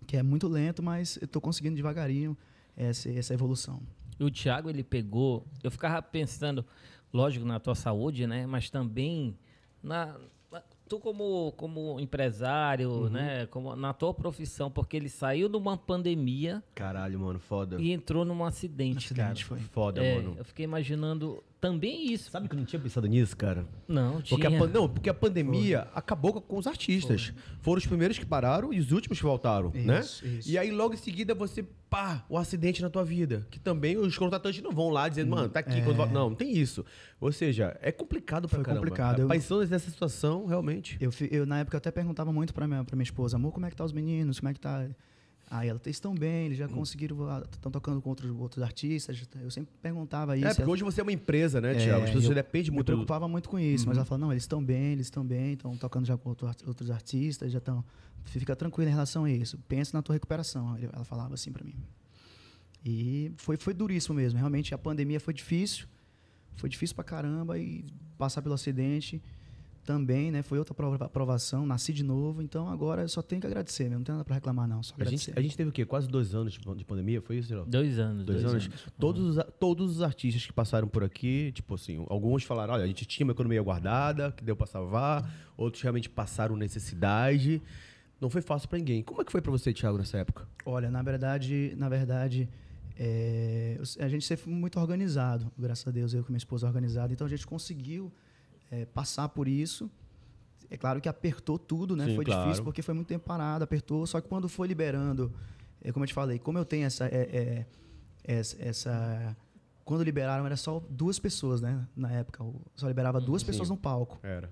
[SPEAKER 3] que é muito lento, mas eu tô conseguindo devagarinho essa, essa evolução.
[SPEAKER 2] E o Thiago, ele pegou. Eu ficava pensando, lógico, na tua saúde, né? Mas também na. na- Tu como, como empresário,
[SPEAKER 3] Uhum.
[SPEAKER 2] né? Como, na tua profissão, porque ele saiu de uma pandemia
[SPEAKER 1] Caralho, mano, foda.
[SPEAKER 2] e entrou num acidente,
[SPEAKER 3] Acidente,
[SPEAKER 2] cara.
[SPEAKER 3] foi.
[SPEAKER 1] Foda,
[SPEAKER 2] É,
[SPEAKER 1] mano.
[SPEAKER 2] eu fiquei imaginando também isso.
[SPEAKER 1] Sabe que eu não tinha pensado nisso, cara?
[SPEAKER 2] Não, tinha.
[SPEAKER 1] Porque a, não, porque a pandemia acabou com, os artistas. Foram os primeiros que pararam e os últimos que voltaram, né?
[SPEAKER 3] Isso, isso.
[SPEAKER 1] E aí, logo em seguida, você, pá, o acidente na tua vida. Que também os contratantes não vão lá dizendo, mano, tá aqui. quando volta. Não, não tem isso. Ou seja, é complicado pra
[SPEAKER 3] Foi
[SPEAKER 1] caramba.
[SPEAKER 3] complicado. Eu-
[SPEAKER 1] Pensando nessa situação, realmente.
[SPEAKER 3] Eu, eu, na época, eu até perguntava muito pra minha, pra minha esposa, amor, como é que tá os meninos? Como é que tá... Aí ela, eles estão bem, eles já conseguiram, estão tocando com outros, outros artistas. Eu sempre perguntava isso.
[SPEAKER 1] É, porque
[SPEAKER 3] ela-
[SPEAKER 1] hoje você é uma empresa, né,
[SPEAKER 3] É,
[SPEAKER 1] Tiago? As pessoas
[SPEAKER 3] eu
[SPEAKER 1] dependem
[SPEAKER 3] me
[SPEAKER 1] muito. do-
[SPEAKER 3] preocupava muito com isso,
[SPEAKER 1] Uhum.
[SPEAKER 3] mas ela falou, não, eles estão bem, eles estão bem, estão tocando já com outro outros artistas, já estão... Fica tranquilo em relação a isso, pensa na tua recuperação. Ela falava assim pra mim. E foi, foi duríssimo mesmo, realmente a pandemia foi difícil, foi difícil pra caramba e passar pelo acidente também, né? Foi outra prova- provação, nasci de novo, então agora eu só tenho que agradecer mesmo, não tem nada pra reclamar não, só
[SPEAKER 1] A
[SPEAKER 3] agradecer.
[SPEAKER 1] gente, a gente teve o quê? Quase dois anos de de pandemia, foi isso, Geraldo?
[SPEAKER 2] Dois anos.
[SPEAKER 1] Dois, anos. Todos, os, a- todos os artistas que passaram por aqui, tipo assim, alguns falaram, olha, a gente tinha uma economia guardada, que deu pra salvar, outros realmente passaram necessidade. Não foi fácil pra ninguém. Como é que foi pra você, Thiago, nessa época?
[SPEAKER 3] Olha, na verdade, na verdade, é, a gente sempre foi muito organizado, graças a Deus, eu com minha esposa organizada. Então a gente conseguiu é, passar por isso. É claro que apertou tudo, né?
[SPEAKER 1] Sim,
[SPEAKER 3] foi
[SPEAKER 1] claro.
[SPEAKER 3] difícil porque foi muito tempo parado, apertou. Só que quando foi liberando, é, como eu te falei, como eu tenho essa, é, é, essa, essa- quando liberaram era só duas pessoas, né? Na época, só liberava duas
[SPEAKER 1] Sim.
[SPEAKER 3] pessoas no palco.
[SPEAKER 1] Era.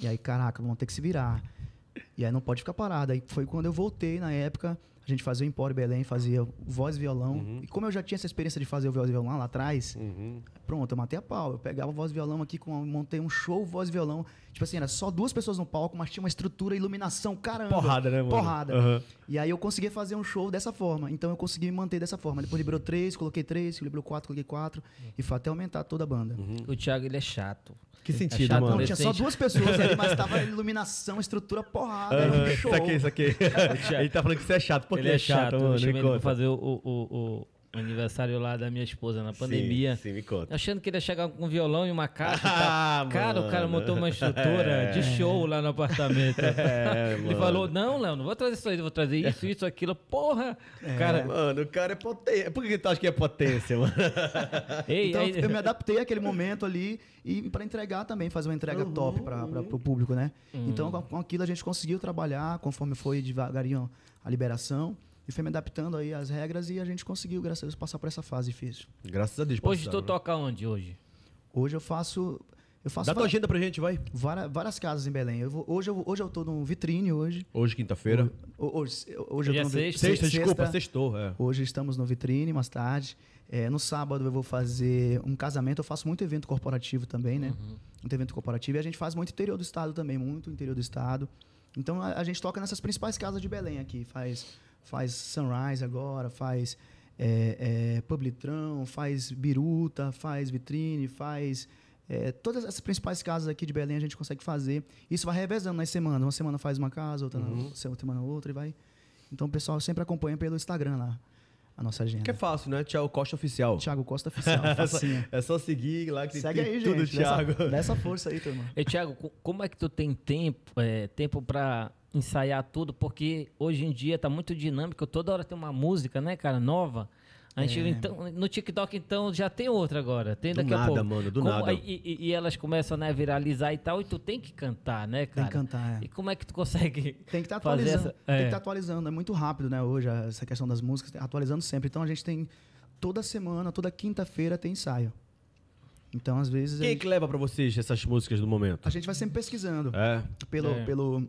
[SPEAKER 3] E aí, caraca, vamos ter que se virar. E aí não pode ficar parado. Aí foi quando eu voltei, na época, a gente fazia o Empório Belém, fazia voz e violão.
[SPEAKER 1] Uhum.
[SPEAKER 3] E como eu já tinha essa experiência de fazer o voz e violão lá atrás,
[SPEAKER 1] Uhum.
[SPEAKER 3] pronto, eu matei a pau. Eu pegava voz e violão aqui, com, montei um show voz e violão. Tipo assim, era só duas pessoas no palco, mas tinha uma estrutura, iluminação, caramba.
[SPEAKER 1] Porrada, né, mano?
[SPEAKER 3] Porrada.
[SPEAKER 1] Aham.
[SPEAKER 3] E aí eu conseguia fazer um show dessa forma. Então eu consegui me manter dessa forma. Depois liberou três, coloquei três, liberou quatro, coloquei quatro. E foi até aumentar toda a banda.
[SPEAKER 2] O Thiago, ele é chato.
[SPEAKER 1] Que sentido,
[SPEAKER 2] chato,
[SPEAKER 1] mano?
[SPEAKER 3] Não, tinha só duas pessoas ali, mas tava iluminação, estrutura porrada, era um
[SPEAKER 1] Aham,
[SPEAKER 3] show.
[SPEAKER 1] Saquei, saquei. Ele tá falando que você é chato. Por que
[SPEAKER 2] ele é chato.
[SPEAKER 1] mano?
[SPEAKER 2] eu chamei
[SPEAKER 1] Me
[SPEAKER 2] ele pra fazer o, o- o- o aniversário lá da minha esposa na pandemia.
[SPEAKER 1] Sim, sim, me conta.
[SPEAKER 2] Achando que ele ia chegar com um violão e uma caixa e
[SPEAKER 1] Ah,
[SPEAKER 2] tal. Cara, o cara montou uma estrutura de show lá no apartamento.
[SPEAKER 1] É,
[SPEAKER 2] ele
[SPEAKER 1] mano.
[SPEAKER 2] falou, não, Léo, não vou trazer isso aí, vou trazer isso, isso, aquilo. Porra! Cara,
[SPEAKER 1] Mano, o cara é potência. Por que tu acha que é potência, mano?
[SPEAKER 2] ei,
[SPEAKER 3] Então
[SPEAKER 2] aí-
[SPEAKER 3] eu me adaptei àquele momento ali e para entregar também, fazer uma entrega top para o público, né? Então com, com aquilo a gente conseguiu trabalhar conforme foi devagarinho a liberação e foi me adaptando aí às regras e a gente conseguiu, graças a Deus, passar por essa fase difícil.
[SPEAKER 1] Graças a Deus.
[SPEAKER 2] hoje
[SPEAKER 1] passaram,
[SPEAKER 2] tu toca onde hoje?
[SPEAKER 3] Hoje eu faço eu faço
[SPEAKER 1] Dá tua agenda pra gente, vai.
[SPEAKER 3] várias, várias casas em Belém. Eu vou- hoje, eu, hoje eu tô no vitrine hoje.
[SPEAKER 1] Hoje, quinta-feira.
[SPEAKER 3] Ho- Hoje, hoje,
[SPEAKER 2] Hoje
[SPEAKER 3] eu
[SPEAKER 2] é
[SPEAKER 3] tô no vi-
[SPEAKER 2] sexta.
[SPEAKER 1] Sexta,
[SPEAKER 3] sexta.
[SPEAKER 1] desculpa, sextou. É.
[SPEAKER 3] Hoje estamos no vitrine, mais tarde. É, no sábado eu vou fazer um casamento. Eu faço muito evento corporativo também, né? Muito evento corporativo. E a gente faz muito interior do estado também, muito interior do estado. Então a, a gente toca nessas principais casas de Belém aqui. Faz, faz Sunrise agora, faz é, é, Publitrão, faz Biruta, faz Vitrine, faz. é, todas essas principais casas aqui de Belém a gente consegue fazer. Isso vai revezando nas semanas. Uma semana faz uma casa, outra, na, outra semana outra e vai. Então o pessoal sempre acompanha pelo Instagram lá a nossa agenda.
[SPEAKER 1] Que é fácil, né? Thiago Costa Oficial.
[SPEAKER 3] Thiago Costa Oficial,
[SPEAKER 1] É só, é só seguir lá que
[SPEAKER 3] Segue
[SPEAKER 1] tem
[SPEAKER 3] aí,
[SPEAKER 1] tudo,
[SPEAKER 3] gente. Dessa,
[SPEAKER 1] Thiago.
[SPEAKER 3] dessa força aí, turma.
[SPEAKER 2] Ei, Thiago, co- como é que tu tem tempo, é, tempo para ensaiar tudo? Porque hoje em dia tá muito dinâmico, toda hora tem uma música, né, cara, nova. A gente,
[SPEAKER 3] É.
[SPEAKER 2] então, no TikTok, então, já tem outra agora. Tem
[SPEAKER 1] Do
[SPEAKER 2] daqui a
[SPEAKER 1] nada,
[SPEAKER 2] pouco.
[SPEAKER 1] mano, do
[SPEAKER 2] Como-
[SPEAKER 1] nada.
[SPEAKER 2] E, e- e elas começam né, a viralizar e tal, e tu tem que cantar, né,
[SPEAKER 3] Tem
[SPEAKER 2] cara?
[SPEAKER 3] que cantar, é.
[SPEAKER 2] E como é que tu consegue
[SPEAKER 3] Tem que estar
[SPEAKER 2] fazer
[SPEAKER 3] atualizando.
[SPEAKER 2] essa-
[SPEAKER 3] Tem que
[SPEAKER 2] é.
[SPEAKER 3] estar atualizando. É muito rápido, né? Hoje, essa questão das músicas, atualizando sempre. Então a gente tem toda semana, toda quinta-feira tem ensaio. Então, às vezes, a
[SPEAKER 1] Quem é
[SPEAKER 3] gente,
[SPEAKER 1] que leva pra vocês essas músicas do momento?
[SPEAKER 3] a gente vai sempre pesquisando.
[SPEAKER 1] É.
[SPEAKER 3] Pelo,
[SPEAKER 2] É.
[SPEAKER 3] pelo,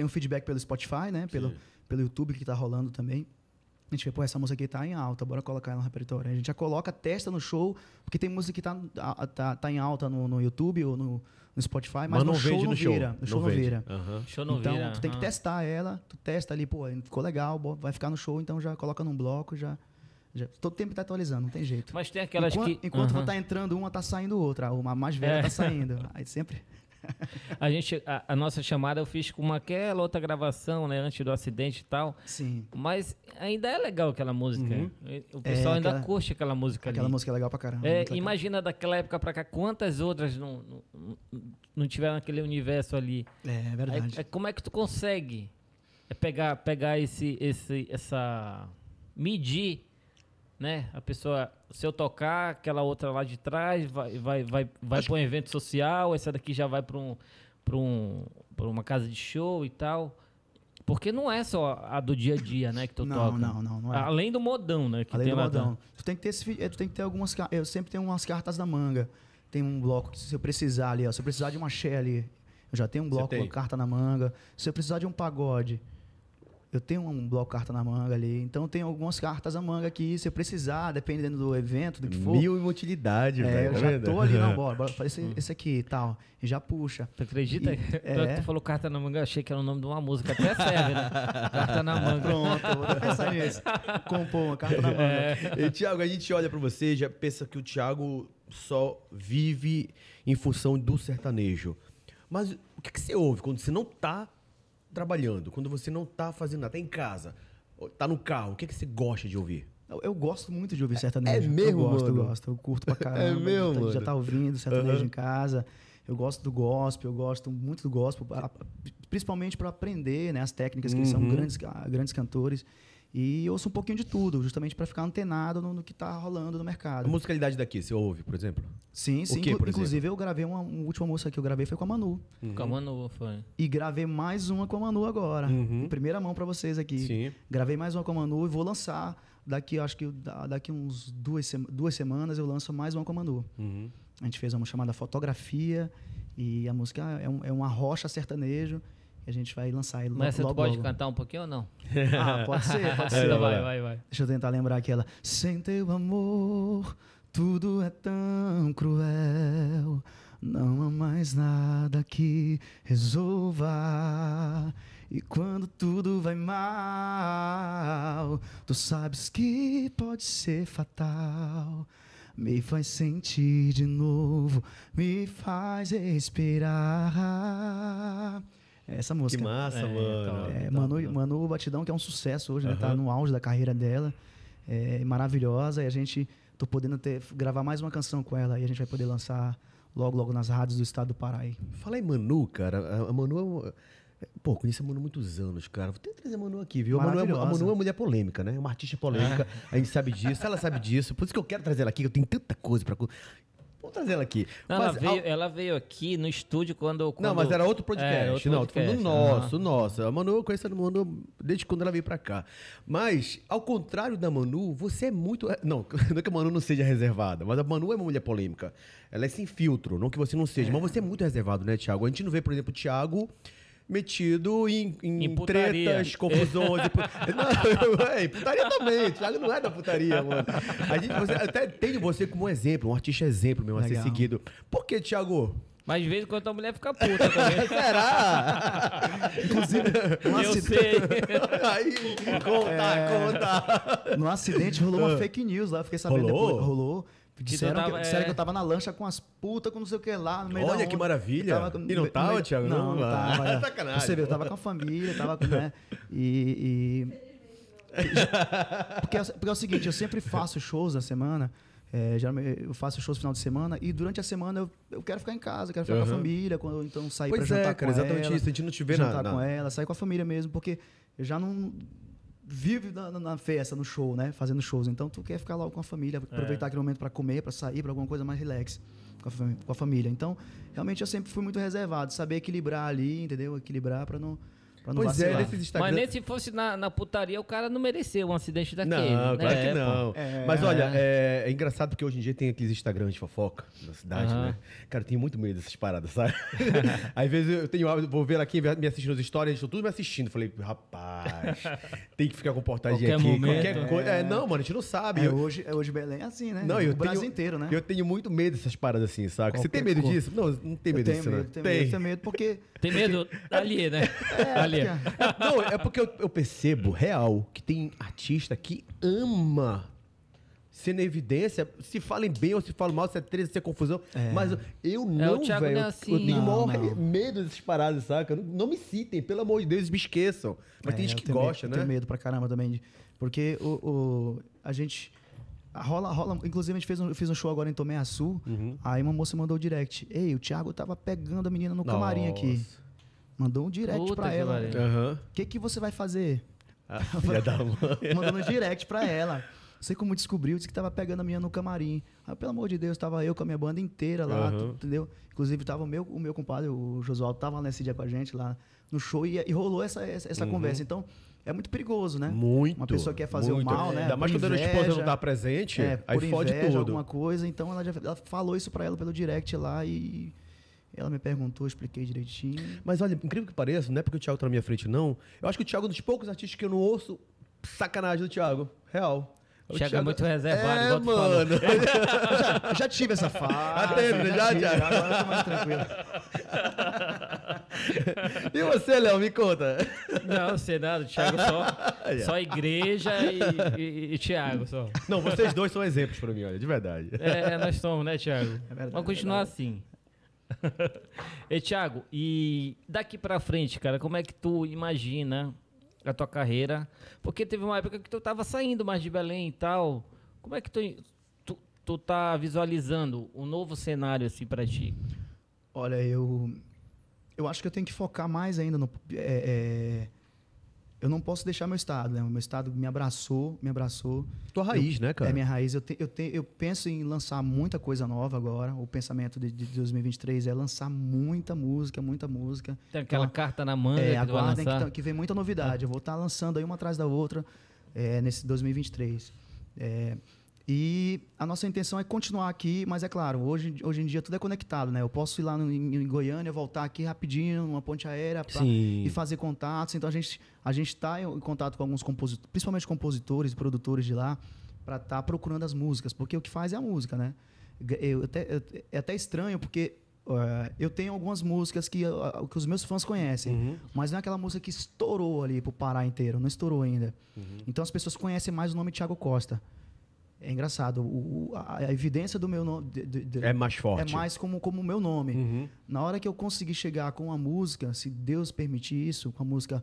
[SPEAKER 3] tem um feedback pelo Spotify, né? Pelo,
[SPEAKER 1] Sim.
[SPEAKER 3] pelo YouTube que tá rolando também. A gente vê, pô, essa música aqui tá em alta, bora colocar ela no repertório. A gente já coloca, testa no show, porque tem música que tá, tá, tá em alta no, no YouTube ou no, no Spotify, mas,
[SPEAKER 1] Mas não
[SPEAKER 3] no show
[SPEAKER 1] vende
[SPEAKER 3] não
[SPEAKER 1] no show.
[SPEAKER 3] vira. No show não vira.
[SPEAKER 1] Aham.
[SPEAKER 2] Show não
[SPEAKER 3] então,
[SPEAKER 2] vira,
[SPEAKER 3] tu tem que testar ela, tu testa ali, pô, ficou legal, vai ficar no show, então já coloca num bloco, já. já todo tempo tá atualizando, não tem jeito.
[SPEAKER 2] Mas tem aquelas
[SPEAKER 3] enquanto
[SPEAKER 2] que...
[SPEAKER 3] enquanto
[SPEAKER 2] Aham.
[SPEAKER 3] tá entrando uma, tá saindo outra. Uma mais velha
[SPEAKER 2] É.
[SPEAKER 3] tá saindo. Aí sempre.
[SPEAKER 2] A, gente, a, a nossa chamada eu fiz com uma, aquela outra gravação, né, antes do acidente e tal.
[SPEAKER 3] Sim.
[SPEAKER 2] Mas ainda é legal aquela música.
[SPEAKER 1] Uhum.
[SPEAKER 2] O pessoal
[SPEAKER 3] É,
[SPEAKER 2] ainda
[SPEAKER 3] aquela-
[SPEAKER 2] curte aquela música
[SPEAKER 3] Aquela
[SPEAKER 2] ali.
[SPEAKER 3] música é legal pra caramba.
[SPEAKER 2] É,
[SPEAKER 3] legal.
[SPEAKER 2] imagina daquela época pra cá, quantas outras não, não, não tiveram aquele universo ali.
[SPEAKER 3] É, é verdade.
[SPEAKER 2] Aí, é, como é que tu consegue é pegar, pegar esse, esse, essa... Medir, né? A pessoa se eu tocar, aquela outra lá de trás vai, vai, vai, vai para um evento social, essa daqui já vai para um, pra um, pra uma casa de show e tal. Porque não é só a do dia a dia, né, que tu
[SPEAKER 3] Não,
[SPEAKER 2] toca.
[SPEAKER 3] não, não, não é.
[SPEAKER 2] Além do modão, né, que
[SPEAKER 3] Além
[SPEAKER 2] tem
[SPEAKER 3] do
[SPEAKER 2] lá
[SPEAKER 3] modão. Tu tem que ter esse, eh, tu tem que ter algumas, eu sempre tenho umas cartas na manga. Tem um bloco que se eu precisar ali, ó, se eu precisar de uma ali, eu já tenho um bloco com carta na manga. Se eu precisar de um pagode, eu tenho um bloco carta na manga ali. Então tem algumas cartas na manga aqui, se eu precisar, dependendo do evento, do que for.
[SPEAKER 1] Mil e utilidade,
[SPEAKER 3] é,
[SPEAKER 1] velho.
[SPEAKER 3] eu
[SPEAKER 1] tá
[SPEAKER 3] já tô ali, não, bora, bora fazer esse, esse aqui e tal. E já puxa.
[SPEAKER 2] Tu acredita?
[SPEAKER 3] E-
[SPEAKER 2] que
[SPEAKER 3] é.
[SPEAKER 2] tu falou carta na manga, eu achei que era o nome de uma música. Até serve, né? Carta na manga.
[SPEAKER 3] Pronto, eu vou até pensar nisso. Compor uma carta na manga.
[SPEAKER 2] É.
[SPEAKER 1] E, Tiago, a gente olha pra você e já pensa que o Tiago só vive em função do sertanejo. Mas o que, que você ouve quando você não tá trabalhando, quando você não tá fazendo nada, tá em casa, tá no carro, o que, que você gosta de ouvir?
[SPEAKER 3] Eu, eu gosto muito de ouvir sertanejo.
[SPEAKER 1] É mesmo,
[SPEAKER 3] Eu gosto,
[SPEAKER 1] mano?
[SPEAKER 3] eu gosto. Eu curto pra caramba.
[SPEAKER 1] mesmo,
[SPEAKER 3] já,
[SPEAKER 1] mano?
[SPEAKER 3] já tá ouvindo sertanejo
[SPEAKER 1] Aham.
[SPEAKER 3] em casa. Eu gosto do gospel, eu gosto muito do gospel, principalmente para aprender né, as técnicas, que eles são
[SPEAKER 1] Uhum.
[SPEAKER 3] grandes, ah, grandes cantores. E eu ouço um pouquinho de tudo, justamente para ficar antenado no, no que tá rolando no
[SPEAKER 1] A
[SPEAKER 3] mercado.
[SPEAKER 1] musicalidade daqui, você ouve, por exemplo?
[SPEAKER 3] Sim, sim.
[SPEAKER 1] quê,
[SPEAKER 3] Inclu-
[SPEAKER 1] por
[SPEAKER 3] Inclusive, eu gravei uma, uma última música que eu gravei foi com a Manu.
[SPEAKER 2] Com a Manu, foi.
[SPEAKER 3] E gravei mais uma com a Manu agora.
[SPEAKER 1] Uhum.
[SPEAKER 3] Em primeira mão para vocês aqui.
[SPEAKER 1] Sim.
[SPEAKER 3] Gravei mais uma com a Manu e vou lançar daqui, acho que da- daqui uns duas, sema- duas semanas eu lanço mais uma com a Manu.
[SPEAKER 1] Uhum.
[SPEAKER 3] A gente fez uma chamada Fotografia e a música é, um- é uma rocha sertanejo e a gente vai lançar ele
[SPEAKER 2] Mas
[SPEAKER 3] logo,
[SPEAKER 2] pode
[SPEAKER 3] logo.
[SPEAKER 2] cantar um pouquinho ou não?
[SPEAKER 3] Ah, pode ser, pode ser.
[SPEAKER 1] Vai
[SPEAKER 2] vai, vai.
[SPEAKER 3] Deixa eu tentar lembrar aquela. Sem teu amor, tudo é tão cruel. Não há mais nada que resolva. E quando tudo vai mal, tu sabes que pode ser fatal. Me faz sentir de novo, me faz respirar. Essa
[SPEAKER 1] Que
[SPEAKER 3] música.
[SPEAKER 1] massa,
[SPEAKER 2] É,
[SPEAKER 1] mano.
[SPEAKER 2] então.
[SPEAKER 3] É, Manu, Manu Batidão, que é um sucesso hoje, né? Tá no auge da carreira dela. É maravilhosa. E a gente tô podendo ter, gravar mais uma canção com ela e a gente vai poder lançar logo, logo nas rádios do estado do Pará. aí.
[SPEAKER 1] Fala em Manu, cara. A- Manu é um- Pô, conheço a Manu há muitos anos, cara. Vou ter que trazer a Manu aqui, viu? A Manu, é, a. Manu é uma mulher polêmica, né? É uma artista polêmica. A gente sabe disso, ela sabe disso. Por isso que eu quero trazer ela aqui, que eu tenho tanta coisa pra. Vamos trazer ela aqui.
[SPEAKER 2] Não,
[SPEAKER 1] Mas,
[SPEAKER 2] ela, veio,
[SPEAKER 1] ao-
[SPEAKER 2] ela veio aqui no estúdio quando. quando...
[SPEAKER 1] Não, mas era outro podcast.
[SPEAKER 2] É, outro
[SPEAKER 1] não, tô falando do
[SPEAKER 2] podcast,
[SPEAKER 1] nosso, o nosso. A Manu, eu conheço a Manu desde quando ela veio pra cá. Mas, ao contrário da Manu, você é muito. Não, não é que a Manu não seja reservada, mas a Manu é uma mulher polêmica. Ela é sem filtro, não que você não seja. Mas você é muito reservado, né, Thiago? A gente não vê, por exemplo, o Thiago metido em, em,
[SPEAKER 2] Em putaria.
[SPEAKER 1] tretas, confusões. não, é, putaria também. O Thiago não é da putaria, mano. A gente, você, até tenho você como um exemplo, um artista exemplo mesmo a ser
[SPEAKER 3] Legal.
[SPEAKER 1] seguido. Por que, Thiago?
[SPEAKER 2] Mas de vez em quando a mulher fica puta também.
[SPEAKER 1] Será?
[SPEAKER 3] Inclusive, no,
[SPEAKER 2] Eu
[SPEAKER 3] aci-
[SPEAKER 2] sei.
[SPEAKER 1] Aí, conta,
[SPEAKER 3] É.
[SPEAKER 1] conta.
[SPEAKER 3] no acidente rolou uma fake news lá. Fiquei sabendo
[SPEAKER 1] Rolou?
[SPEAKER 3] depois. Rolou. Disseram,
[SPEAKER 2] tava-
[SPEAKER 3] que, disseram
[SPEAKER 2] é.
[SPEAKER 3] que eu tava na lancha com as putas, com não sei o que lá. No meio da
[SPEAKER 1] Olha que
[SPEAKER 3] onda.
[SPEAKER 1] maravilha.
[SPEAKER 3] Eu tava com-
[SPEAKER 1] E não tava,
[SPEAKER 3] meio-
[SPEAKER 1] Thiago?
[SPEAKER 3] Não, não
[SPEAKER 1] Ah,
[SPEAKER 3] tava. é.
[SPEAKER 1] sacanagem.
[SPEAKER 3] Você vê, eu tava com a família, tava com. Né, e. e- porque, é- porque é o seguinte, eu sempre faço shows na semana. é, geralmente eu faço shows no final de semana e durante a semana eu, eu quero ficar em casa, quero ficar com
[SPEAKER 1] Aham.
[SPEAKER 3] a família, quando eu então sair
[SPEAKER 1] Pois
[SPEAKER 3] pra
[SPEAKER 1] é,
[SPEAKER 3] jantar
[SPEAKER 1] cara,
[SPEAKER 3] com
[SPEAKER 1] exatamente
[SPEAKER 3] ela,
[SPEAKER 1] isso. A gente não te vê na-
[SPEAKER 3] jantar
[SPEAKER 1] na-
[SPEAKER 3] com ela, sair com a família mesmo, porque eu já não vive na, na- festa, no show, né? Fazendo shows. Então tu quer ficar logo com a família, aproveitar aquele momento para comer, para sair, para alguma coisa mais relax com a, com a família. Então, realmente eu sempre fui muito reservado, saber equilibrar ali, entendeu? Equilibrar para não para não
[SPEAKER 1] Pois é,
[SPEAKER 3] vacilar.
[SPEAKER 1] nesses Instagram...
[SPEAKER 2] Mas nem se fosse na, na putaria, o cara não mereceu um acidente daquele.
[SPEAKER 1] Não,
[SPEAKER 2] né?
[SPEAKER 1] claro que
[SPEAKER 2] É,
[SPEAKER 1] não.
[SPEAKER 3] É.
[SPEAKER 1] Mas olha, é, é engraçado porque hoje em dia tem aqueles Instagrams de fofoca na cidade,
[SPEAKER 2] Aham.
[SPEAKER 1] né? Cara, eu tenho muito medo dessas paradas, sabe? Às vezes eu tenho hábito, vou ver aqui, me assistindo as histórias, eles estão tudo me assistindo. Falei, rapaz, tem que ficar comportadinho
[SPEAKER 2] Qualquer
[SPEAKER 1] aqui.
[SPEAKER 2] momento.
[SPEAKER 1] Qualquer coisa. É, não, mano, a gente não sabe.
[SPEAKER 3] É,
[SPEAKER 1] Eu-
[SPEAKER 3] hoje, é, hoje Belém é assim, né?
[SPEAKER 1] Não, eu
[SPEAKER 3] o Brasil
[SPEAKER 1] tenho,
[SPEAKER 3] inteiro, né?
[SPEAKER 1] Eu tenho muito medo dessas paradas assim, sabe? Você tem medo disso? Não, não tem
[SPEAKER 3] Eu
[SPEAKER 1] medo
[SPEAKER 3] tenho
[SPEAKER 1] disso,
[SPEAKER 3] medo,
[SPEAKER 1] né?
[SPEAKER 3] tenho medo, tenho medo, porque
[SPEAKER 2] Tem medo ali, né?
[SPEAKER 3] é, porque-
[SPEAKER 1] Não, é porque eu, eu percebo, real, que tem artista que ama ser na evidência, se falem bem ou se falam mal, se é treta, se é confusão.
[SPEAKER 3] É.
[SPEAKER 1] Mas eu não,
[SPEAKER 2] o Thiago
[SPEAKER 1] velho.
[SPEAKER 2] não é
[SPEAKER 1] eu-
[SPEAKER 2] assim.
[SPEAKER 1] eu tenho
[SPEAKER 3] Não,
[SPEAKER 1] maior
[SPEAKER 3] não.
[SPEAKER 1] medo dessas paradas, saca? Não, não me citem, pelo amor de Deus, me esqueçam. Mas
[SPEAKER 3] É,
[SPEAKER 1] tem gente que
[SPEAKER 3] tenho medo-
[SPEAKER 1] gosta,
[SPEAKER 3] eu
[SPEAKER 1] né?
[SPEAKER 3] tenho medo pra caramba também. de- Porque o, o- a gente. a Rola, rola. Inclusive, a gente fez um, eu fiz um show agora em Tomé Açu.
[SPEAKER 1] Uhum.
[SPEAKER 3] Aí uma moça mandou o direct. Ei, o Thiago tava pegando a menina no camarim aqui. Mandou um direct
[SPEAKER 2] Puta
[SPEAKER 3] pra
[SPEAKER 2] que
[SPEAKER 3] ela. O que, que você vai fazer?
[SPEAKER 1] Ah, filha da mãe.
[SPEAKER 3] Mandando um direct pra ela. sei como descobriu, disse que tava pegando a minha no camarim. Aí, pelo amor de Deus, tava eu com a minha banda inteira lá, tu- entendeu? Inclusive, tava o meu, o meu compadre, o Josualdo, tava nesse dia com a gente lá no show e, e rolou essa, essa, essa conversa. Então, é muito perigoso, né?
[SPEAKER 1] Muito.
[SPEAKER 3] Uma pessoa quer fazer o
[SPEAKER 1] muito.
[SPEAKER 3] mal, né?
[SPEAKER 1] Ainda mais quando a esposa
[SPEAKER 3] inveja.
[SPEAKER 1] não tá presente,
[SPEAKER 3] É,
[SPEAKER 1] aí
[SPEAKER 3] por
[SPEAKER 1] fode
[SPEAKER 3] inveja,
[SPEAKER 1] tudo.
[SPEAKER 3] alguma coisa. Então ela, já, ela falou isso pra ela pelo direct lá e ela me perguntou, eu expliquei direitinho.
[SPEAKER 1] Mas olha, incrível que pareça, não é porque o Thiago tá na minha frente, não. Eu acho que o Thiago é um dos poucos artistas que eu não ouço sacanagem do Thiago. Real. O
[SPEAKER 2] Thiago é muito reservado,
[SPEAKER 1] é, mano.
[SPEAKER 3] Eu já tive essa fase.
[SPEAKER 1] teve, né? Já,
[SPEAKER 3] tive,
[SPEAKER 1] já.
[SPEAKER 3] Agora eu tô mais tranquilo.
[SPEAKER 1] e você, Léo, me conta.
[SPEAKER 2] Não, sei nada, o Thiago só, só igreja e, e, e Thiago só.
[SPEAKER 1] Não, vocês dois são exemplos pra mim, olha, de verdade.
[SPEAKER 2] É, nós somos, né, Thiago?
[SPEAKER 3] verdade,
[SPEAKER 2] Vamos continuar assim. e Thiago, e daqui pra frente, cara, como é que tu imagina a tua carreira? Porque teve uma época que tu tava saindo mais de Belém e tal. Como é que tu, tu, tu tá visualizando o novo cenário assim pra ti?
[SPEAKER 3] Olha, eu. Eu acho que eu tenho que focar mais ainda no. é, é, eu não posso deixar meu estado, né? O meu estado me abraçou, me abraçou.
[SPEAKER 1] Tua raiz, né, cara?
[SPEAKER 3] É minha raiz. Eu, te, eu, te, eu penso em lançar muita coisa nova agora. O pensamento de, de 2023 é lançar muita música, muita música.
[SPEAKER 2] Tem aquela
[SPEAKER 3] Então,
[SPEAKER 2] carta na manga
[SPEAKER 3] É,
[SPEAKER 2] que
[SPEAKER 3] aguardem que,
[SPEAKER 2] lançar?
[SPEAKER 3] tá- que vem muita novidade. Eu vou estar lançando aí uma atrás da outra é, nesse 2023. É, e a nossa intenção é continuar aqui, mas é claro, hoje, hoje em dia tudo é conectado, né? Eu posso ir lá no, em, em Goiânia, voltar aqui rapidinho, numa ponte aérea pra- e fazer contatos. Então a gente a gente está em contato com alguns compositores, principalmente compositores e produtores de lá, para estar procurando as músicas, porque o que faz é a música, né? Eu até, eu- é até estranho porque eh, eu tenho algumas músicas que, ah, que os meus fãs conhecem,
[SPEAKER 1] Uhum.
[SPEAKER 3] mas não é aquela música que estourou ali pro Pará inteiro, não estourou ainda.
[SPEAKER 1] Uhum.
[SPEAKER 3] Então as pessoas conhecem mais o nome Thiago Costa. É engraçado, o- a, a evidência do meu nome de- de- de-
[SPEAKER 1] É mais forte.
[SPEAKER 3] é mais como como o meu nome.
[SPEAKER 1] Uhum.
[SPEAKER 3] Na hora que eu conseguir chegar com a música, se Deus permitir isso, com a música.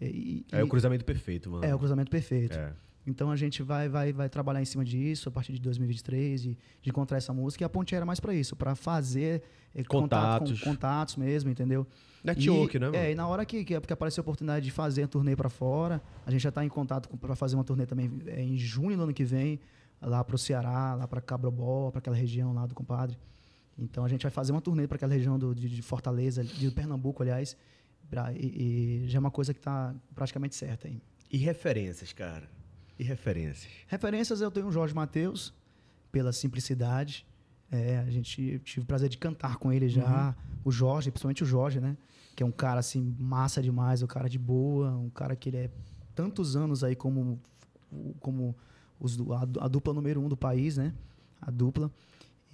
[SPEAKER 3] e-
[SPEAKER 1] É
[SPEAKER 3] e-
[SPEAKER 1] o cruzamento perfeito, mano.
[SPEAKER 3] é o cruzamento perfeito.
[SPEAKER 1] É.
[SPEAKER 3] Então a gente vai, vai, vai trabalhar em cima disso a partir de 2023 e de encontrar essa música. E a ponte era mais para isso, para fazer eh, contato
[SPEAKER 1] Contatos.
[SPEAKER 3] com, contatos mesmo, entendeu?
[SPEAKER 1] Network,
[SPEAKER 3] e,
[SPEAKER 1] né, mano?
[SPEAKER 3] É, e na hora que, que, que apareceu a oportunidade de fazer a turnê para fora, a gente já está em contato para fazer uma turnê também eh, em junho do ano que vem, lá para o Ceará, lá para Cabrobó, para aquela região lá do compadre. Então a gente vai fazer uma turnê para aquela região do, de, de Fortaleza, de Pernambuco, aliás. pra- e, e já é uma coisa que está praticamente certa aí.
[SPEAKER 1] E referências, cara? E referências?
[SPEAKER 3] Referências eu tenho o Jorge Matheus, pela simplicidade. É, a gente tive o prazer de cantar com ele já. O Jorge, principalmente o Jorge, né? Que é um cara assim, massa demais, um cara de boa, um cara que ele é tantos anos aí como, como os, a, a dupla número um do país, né? A dupla.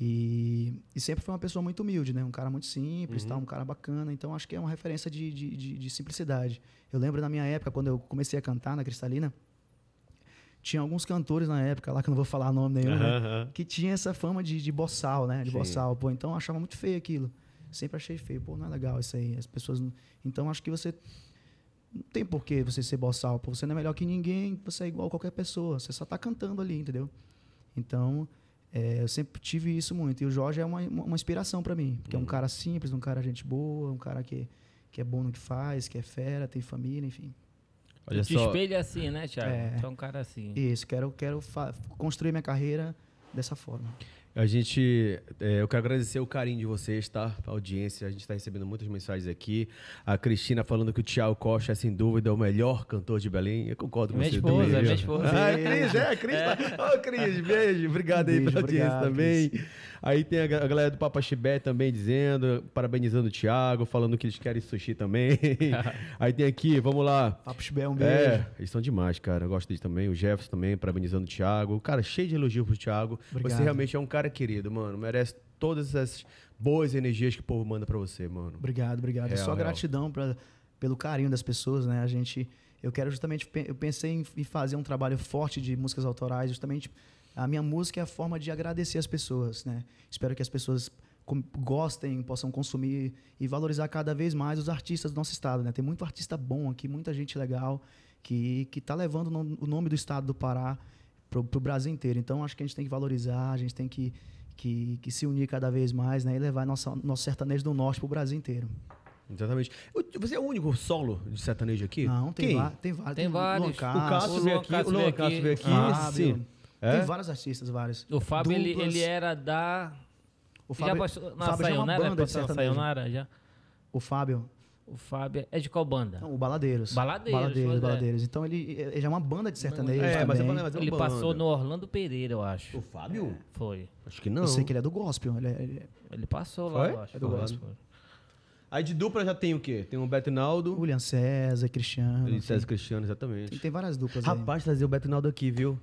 [SPEAKER 3] E, e sempre foi uma pessoa muito humilde, né? Um cara muito simples, tal, um cara bacana. Então acho que é uma referência de, de, de, de simplicidade. Eu lembro na minha época, quando eu comecei a cantar na Cristalina, tinha alguns cantores na época lá, que eu não vou falar nome nenhum, né?
[SPEAKER 1] Aham.
[SPEAKER 3] que tinha essa fama de, de boçal, né? De
[SPEAKER 1] Sim.
[SPEAKER 3] boçal. Pô, então eu achava muito feio aquilo. Sempre achei feio. Pô, não é legal isso aí. As pessoas. não- Então acho que você. Não tem por que você ser boçal. Pô, você não é melhor que ninguém, você é igual a qualquer pessoa. Você só tá cantando ali, entendeu? Então, é, eu sempre tive isso muito. E o Jorge é uma, uma inspiração para mim. Porque é um cara simples, um cara gente boa, um cara que, que é bom no que faz, que é fera, tem família, enfim.
[SPEAKER 1] Olha
[SPEAKER 2] Te
[SPEAKER 1] só.
[SPEAKER 2] espelha assim, né, Thiago?
[SPEAKER 3] É.
[SPEAKER 2] É um cara assim.
[SPEAKER 3] Isso, quero, quero construir minha carreira dessa forma.
[SPEAKER 1] A gente, é, eu quero agradecer o carinho de vocês, tá? A audiência, a gente está recebendo muitas mensagens aqui. A Cristina falando que o Thiago Costa é, sem dúvida, o melhor cantor de Belém. Eu concordo com
[SPEAKER 2] Minha
[SPEAKER 1] você
[SPEAKER 2] esposa,
[SPEAKER 1] também.
[SPEAKER 2] minha
[SPEAKER 1] viu?
[SPEAKER 2] esposa.
[SPEAKER 1] Ah, Cris, é, Cris. Tá... Ô, Cris, beijo. Obrigado aí
[SPEAKER 3] Beijo,
[SPEAKER 1] pela audiência
[SPEAKER 3] obrigado,
[SPEAKER 1] também. Aí tem a ga- a galera do Papa Chibé também dizendo, parabenizando o Thiago, falando que eles querem sushi também. aí tem aqui, vamos lá.
[SPEAKER 3] Papo Chibé, um beijo.
[SPEAKER 1] É, eles são demais, cara. Eu gosto deles também. O Jefferson também, parabenizando o Thiago. Cara, cheio de elogios pro Thiago.
[SPEAKER 3] Obrigado.
[SPEAKER 1] Você realmente é um cara querido, mano. Merece todas essas boas energias que o povo manda pra você, mano.
[SPEAKER 3] Obrigado, obrigado. É
[SPEAKER 1] Real,
[SPEAKER 3] Só
[SPEAKER 1] real.
[SPEAKER 3] gratidão pra, pelo carinho das pessoas, né? A gente, eu quero justamente, eu pensei em, em fazer um trabalho forte de músicas autorais, justamente a minha música é a forma de agradecer as pessoas, né? Espero que as pessoas gostem, possam consumir e valorizar cada vez mais os artistas do nosso estado, né? Tem muito artista bom aqui, muita gente legal que que tá levando o nome- do estado do Pará pro, pro Brasil inteiro. Então acho que a gente tem que valorizar, a gente tem que que, que se unir cada vez mais, né? E levar nossa, nosso sertanejo do norte pro Brasil inteiro.
[SPEAKER 1] Exatamente. Você é o único solo de sertanejo aqui?
[SPEAKER 3] Não, tem,
[SPEAKER 1] Quem?
[SPEAKER 3] tem vários.
[SPEAKER 2] Tem vários.
[SPEAKER 3] Luan
[SPEAKER 1] O Cássio veio aqui, o Luan
[SPEAKER 2] veio aqui.
[SPEAKER 1] veio aqui.
[SPEAKER 3] Fábio,
[SPEAKER 1] sim. É?
[SPEAKER 3] Tem vários artistas, vários.
[SPEAKER 2] O Fábio, ele,
[SPEAKER 3] Duplas.
[SPEAKER 2] ele era da...
[SPEAKER 3] O
[SPEAKER 2] já
[SPEAKER 3] Fábio,
[SPEAKER 2] passou na
[SPEAKER 3] Fábio já é uma
[SPEAKER 2] Sayonara?
[SPEAKER 3] banda de
[SPEAKER 2] Passou na
[SPEAKER 3] sertanejo.
[SPEAKER 2] Sayonara, já?
[SPEAKER 3] o Fábio,
[SPEAKER 2] O Fábio é de qual banda?
[SPEAKER 3] não, o Baladeiros.
[SPEAKER 2] Baladeiros,
[SPEAKER 3] Baladeiros,
[SPEAKER 2] é.
[SPEAKER 3] Baladeiros. Então ele, ele já é uma banda de sertanejo
[SPEAKER 1] É, mas é
[SPEAKER 3] também.
[SPEAKER 1] mas é uma
[SPEAKER 2] ele
[SPEAKER 1] banda.
[SPEAKER 2] passou no Orlando Pereira, eu acho.
[SPEAKER 1] O Fábio?
[SPEAKER 2] Foi.
[SPEAKER 1] Acho que não.
[SPEAKER 3] Eu sei que ele é do gospel. Ele é, ele é-
[SPEAKER 2] Ele passou lá,
[SPEAKER 1] Foi?
[SPEAKER 2] eu acho.
[SPEAKER 3] É do
[SPEAKER 2] Foi.
[SPEAKER 3] gospel.
[SPEAKER 1] Aí de dupla já tem o quê? Tem o Betinaldo
[SPEAKER 3] William César, Cristiano. enfim.
[SPEAKER 1] César Cristiano,
[SPEAKER 3] Tem,
[SPEAKER 1] exatamente.
[SPEAKER 3] tem várias duplas aí.
[SPEAKER 1] Rapaz, trazer o Betinaldo aqui, viu?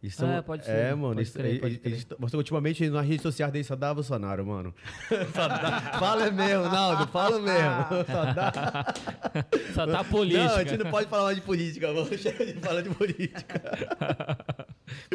[SPEAKER 1] Isso
[SPEAKER 2] É, pode ser,
[SPEAKER 1] É, mano.
[SPEAKER 2] pode
[SPEAKER 1] isso,
[SPEAKER 2] crer,
[SPEAKER 1] ele-
[SPEAKER 2] pode
[SPEAKER 1] ele-
[SPEAKER 2] crer.
[SPEAKER 1] eles- Você ultimamente nas redes sociais dele só dá Bolsonaro, mano. Só dá- fala mesmo, Naldo, fala mesmo. Só dá.
[SPEAKER 2] Só tá
[SPEAKER 1] Não, a
[SPEAKER 2] política.
[SPEAKER 1] gente não pode falar mais de política, vamos chega de falar de política.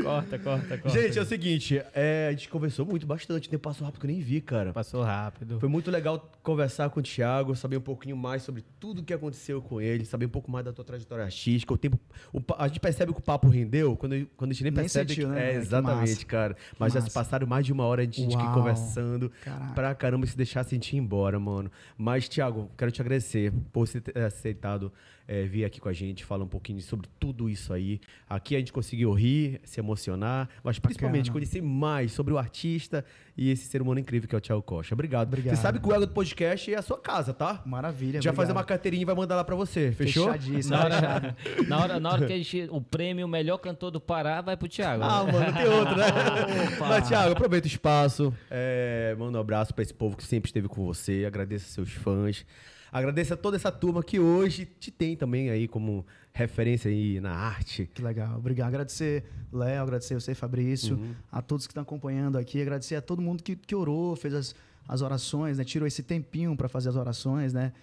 [SPEAKER 2] corta, corta, corta.
[SPEAKER 1] Gente, é o seguinte, é, a gente conversou muito, bastante, o tempo passou rápido que eu nem vi, cara.
[SPEAKER 2] Passou rápido.
[SPEAKER 1] Foi muito legal conversar com o Thiago, saber um pouquinho mais sobre tudo que aconteceu com ele, saber um pouco mais da tua trajetória artística. O tempo, o a gente percebe que o papo rendeu quando, quando a gente nem,
[SPEAKER 3] Nem
[SPEAKER 1] percebe.
[SPEAKER 3] sentiu,
[SPEAKER 1] que,
[SPEAKER 3] né,
[SPEAKER 1] é, exatamente, cara. Mas já se passaram mais de uma hora a gente aqui conversando.
[SPEAKER 3] Caraca.
[SPEAKER 1] Pra caramba se deixar sentir embora, mano. Mas, Thiago, quero te agradecer por você ter aceitado é, vir aqui com a gente, falar um pouquinho sobre tudo isso aí. Aqui a gente conseguiu rir, se emocionar, mas principalmente
[SPEAKER 3] Bacana.
[SPEAKER 1] conhecer mais sobre o artista e esse ser humano incrível que é o Thiago Costa. Obrigado.
[SPEAKER 3] Obrigado.
[SPEAKER 1] Você sabe que o Ego do Podcast é a sua casa, tá?
[SPEAKER 3] Maravilha.
[SPEAKER 1] Já fazer uma
[SPEAKER 3] obrigado.
[SPEAKER 1] carteirinha e vai mandar lá pra você, fechou?
[SPEAKER 3] Fechadíssimo,
[SPEAKER 2] Na hora, na, hora, na hora que a gente. O prêmio Melhor Cantor do Pará vai pro Thiago.
[SPEAKER 1] Ah,
[SPEAKER 2] né?
[SPEAKER 1] mano, tem outro, né?
[SPEAKER 3] Opa.
[SPEAKER 1] Mas, Thiago, aproveita o espaço. É, manda um abraço pra esse povo que sempre esteve com você. Agradeça seus fãs. Agradeça a toda essa turma que hoje te tem também aí como referência aí na arte.
[SPEAKER 3] Que legal. Obrigado. Agradecer, Léo, agradecer você, Fabrício,
[SPEAKER 1] Uhum.
[SPEAKER 3] a todos que estão acompanhando aqui, agradecer a todo mundo que, que orou, fez as, as orações, né? Tirou esse tempinho para fazer as orações, né?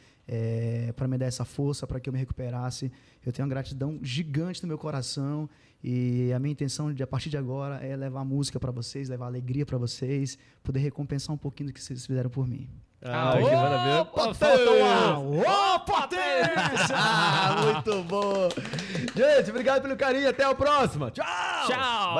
[SPEAKER 3] para me dar essa força, para que eu me recuperasse. Eu tenho uma gratidão gigante no meu coração e a minha intenção de a partir de agora é levar música para vocês, levar alegria para vocês, poder recompensar um pouquinho do que vocês fizeram por mim.
[SPEAKER 1] Ah,
[SPEAKER 2] Aô,
[SPEAKER 1] que maravilha. Potência!
[SPEAKER 2] faltou uma-
[SPEAKER 3] Ô, potência!
[SPEAKER 1] Ah, muito bom. Gente, obrigado pelo carinho. Até a próxima. Tchau!
[SPEAKER 2] Tchau!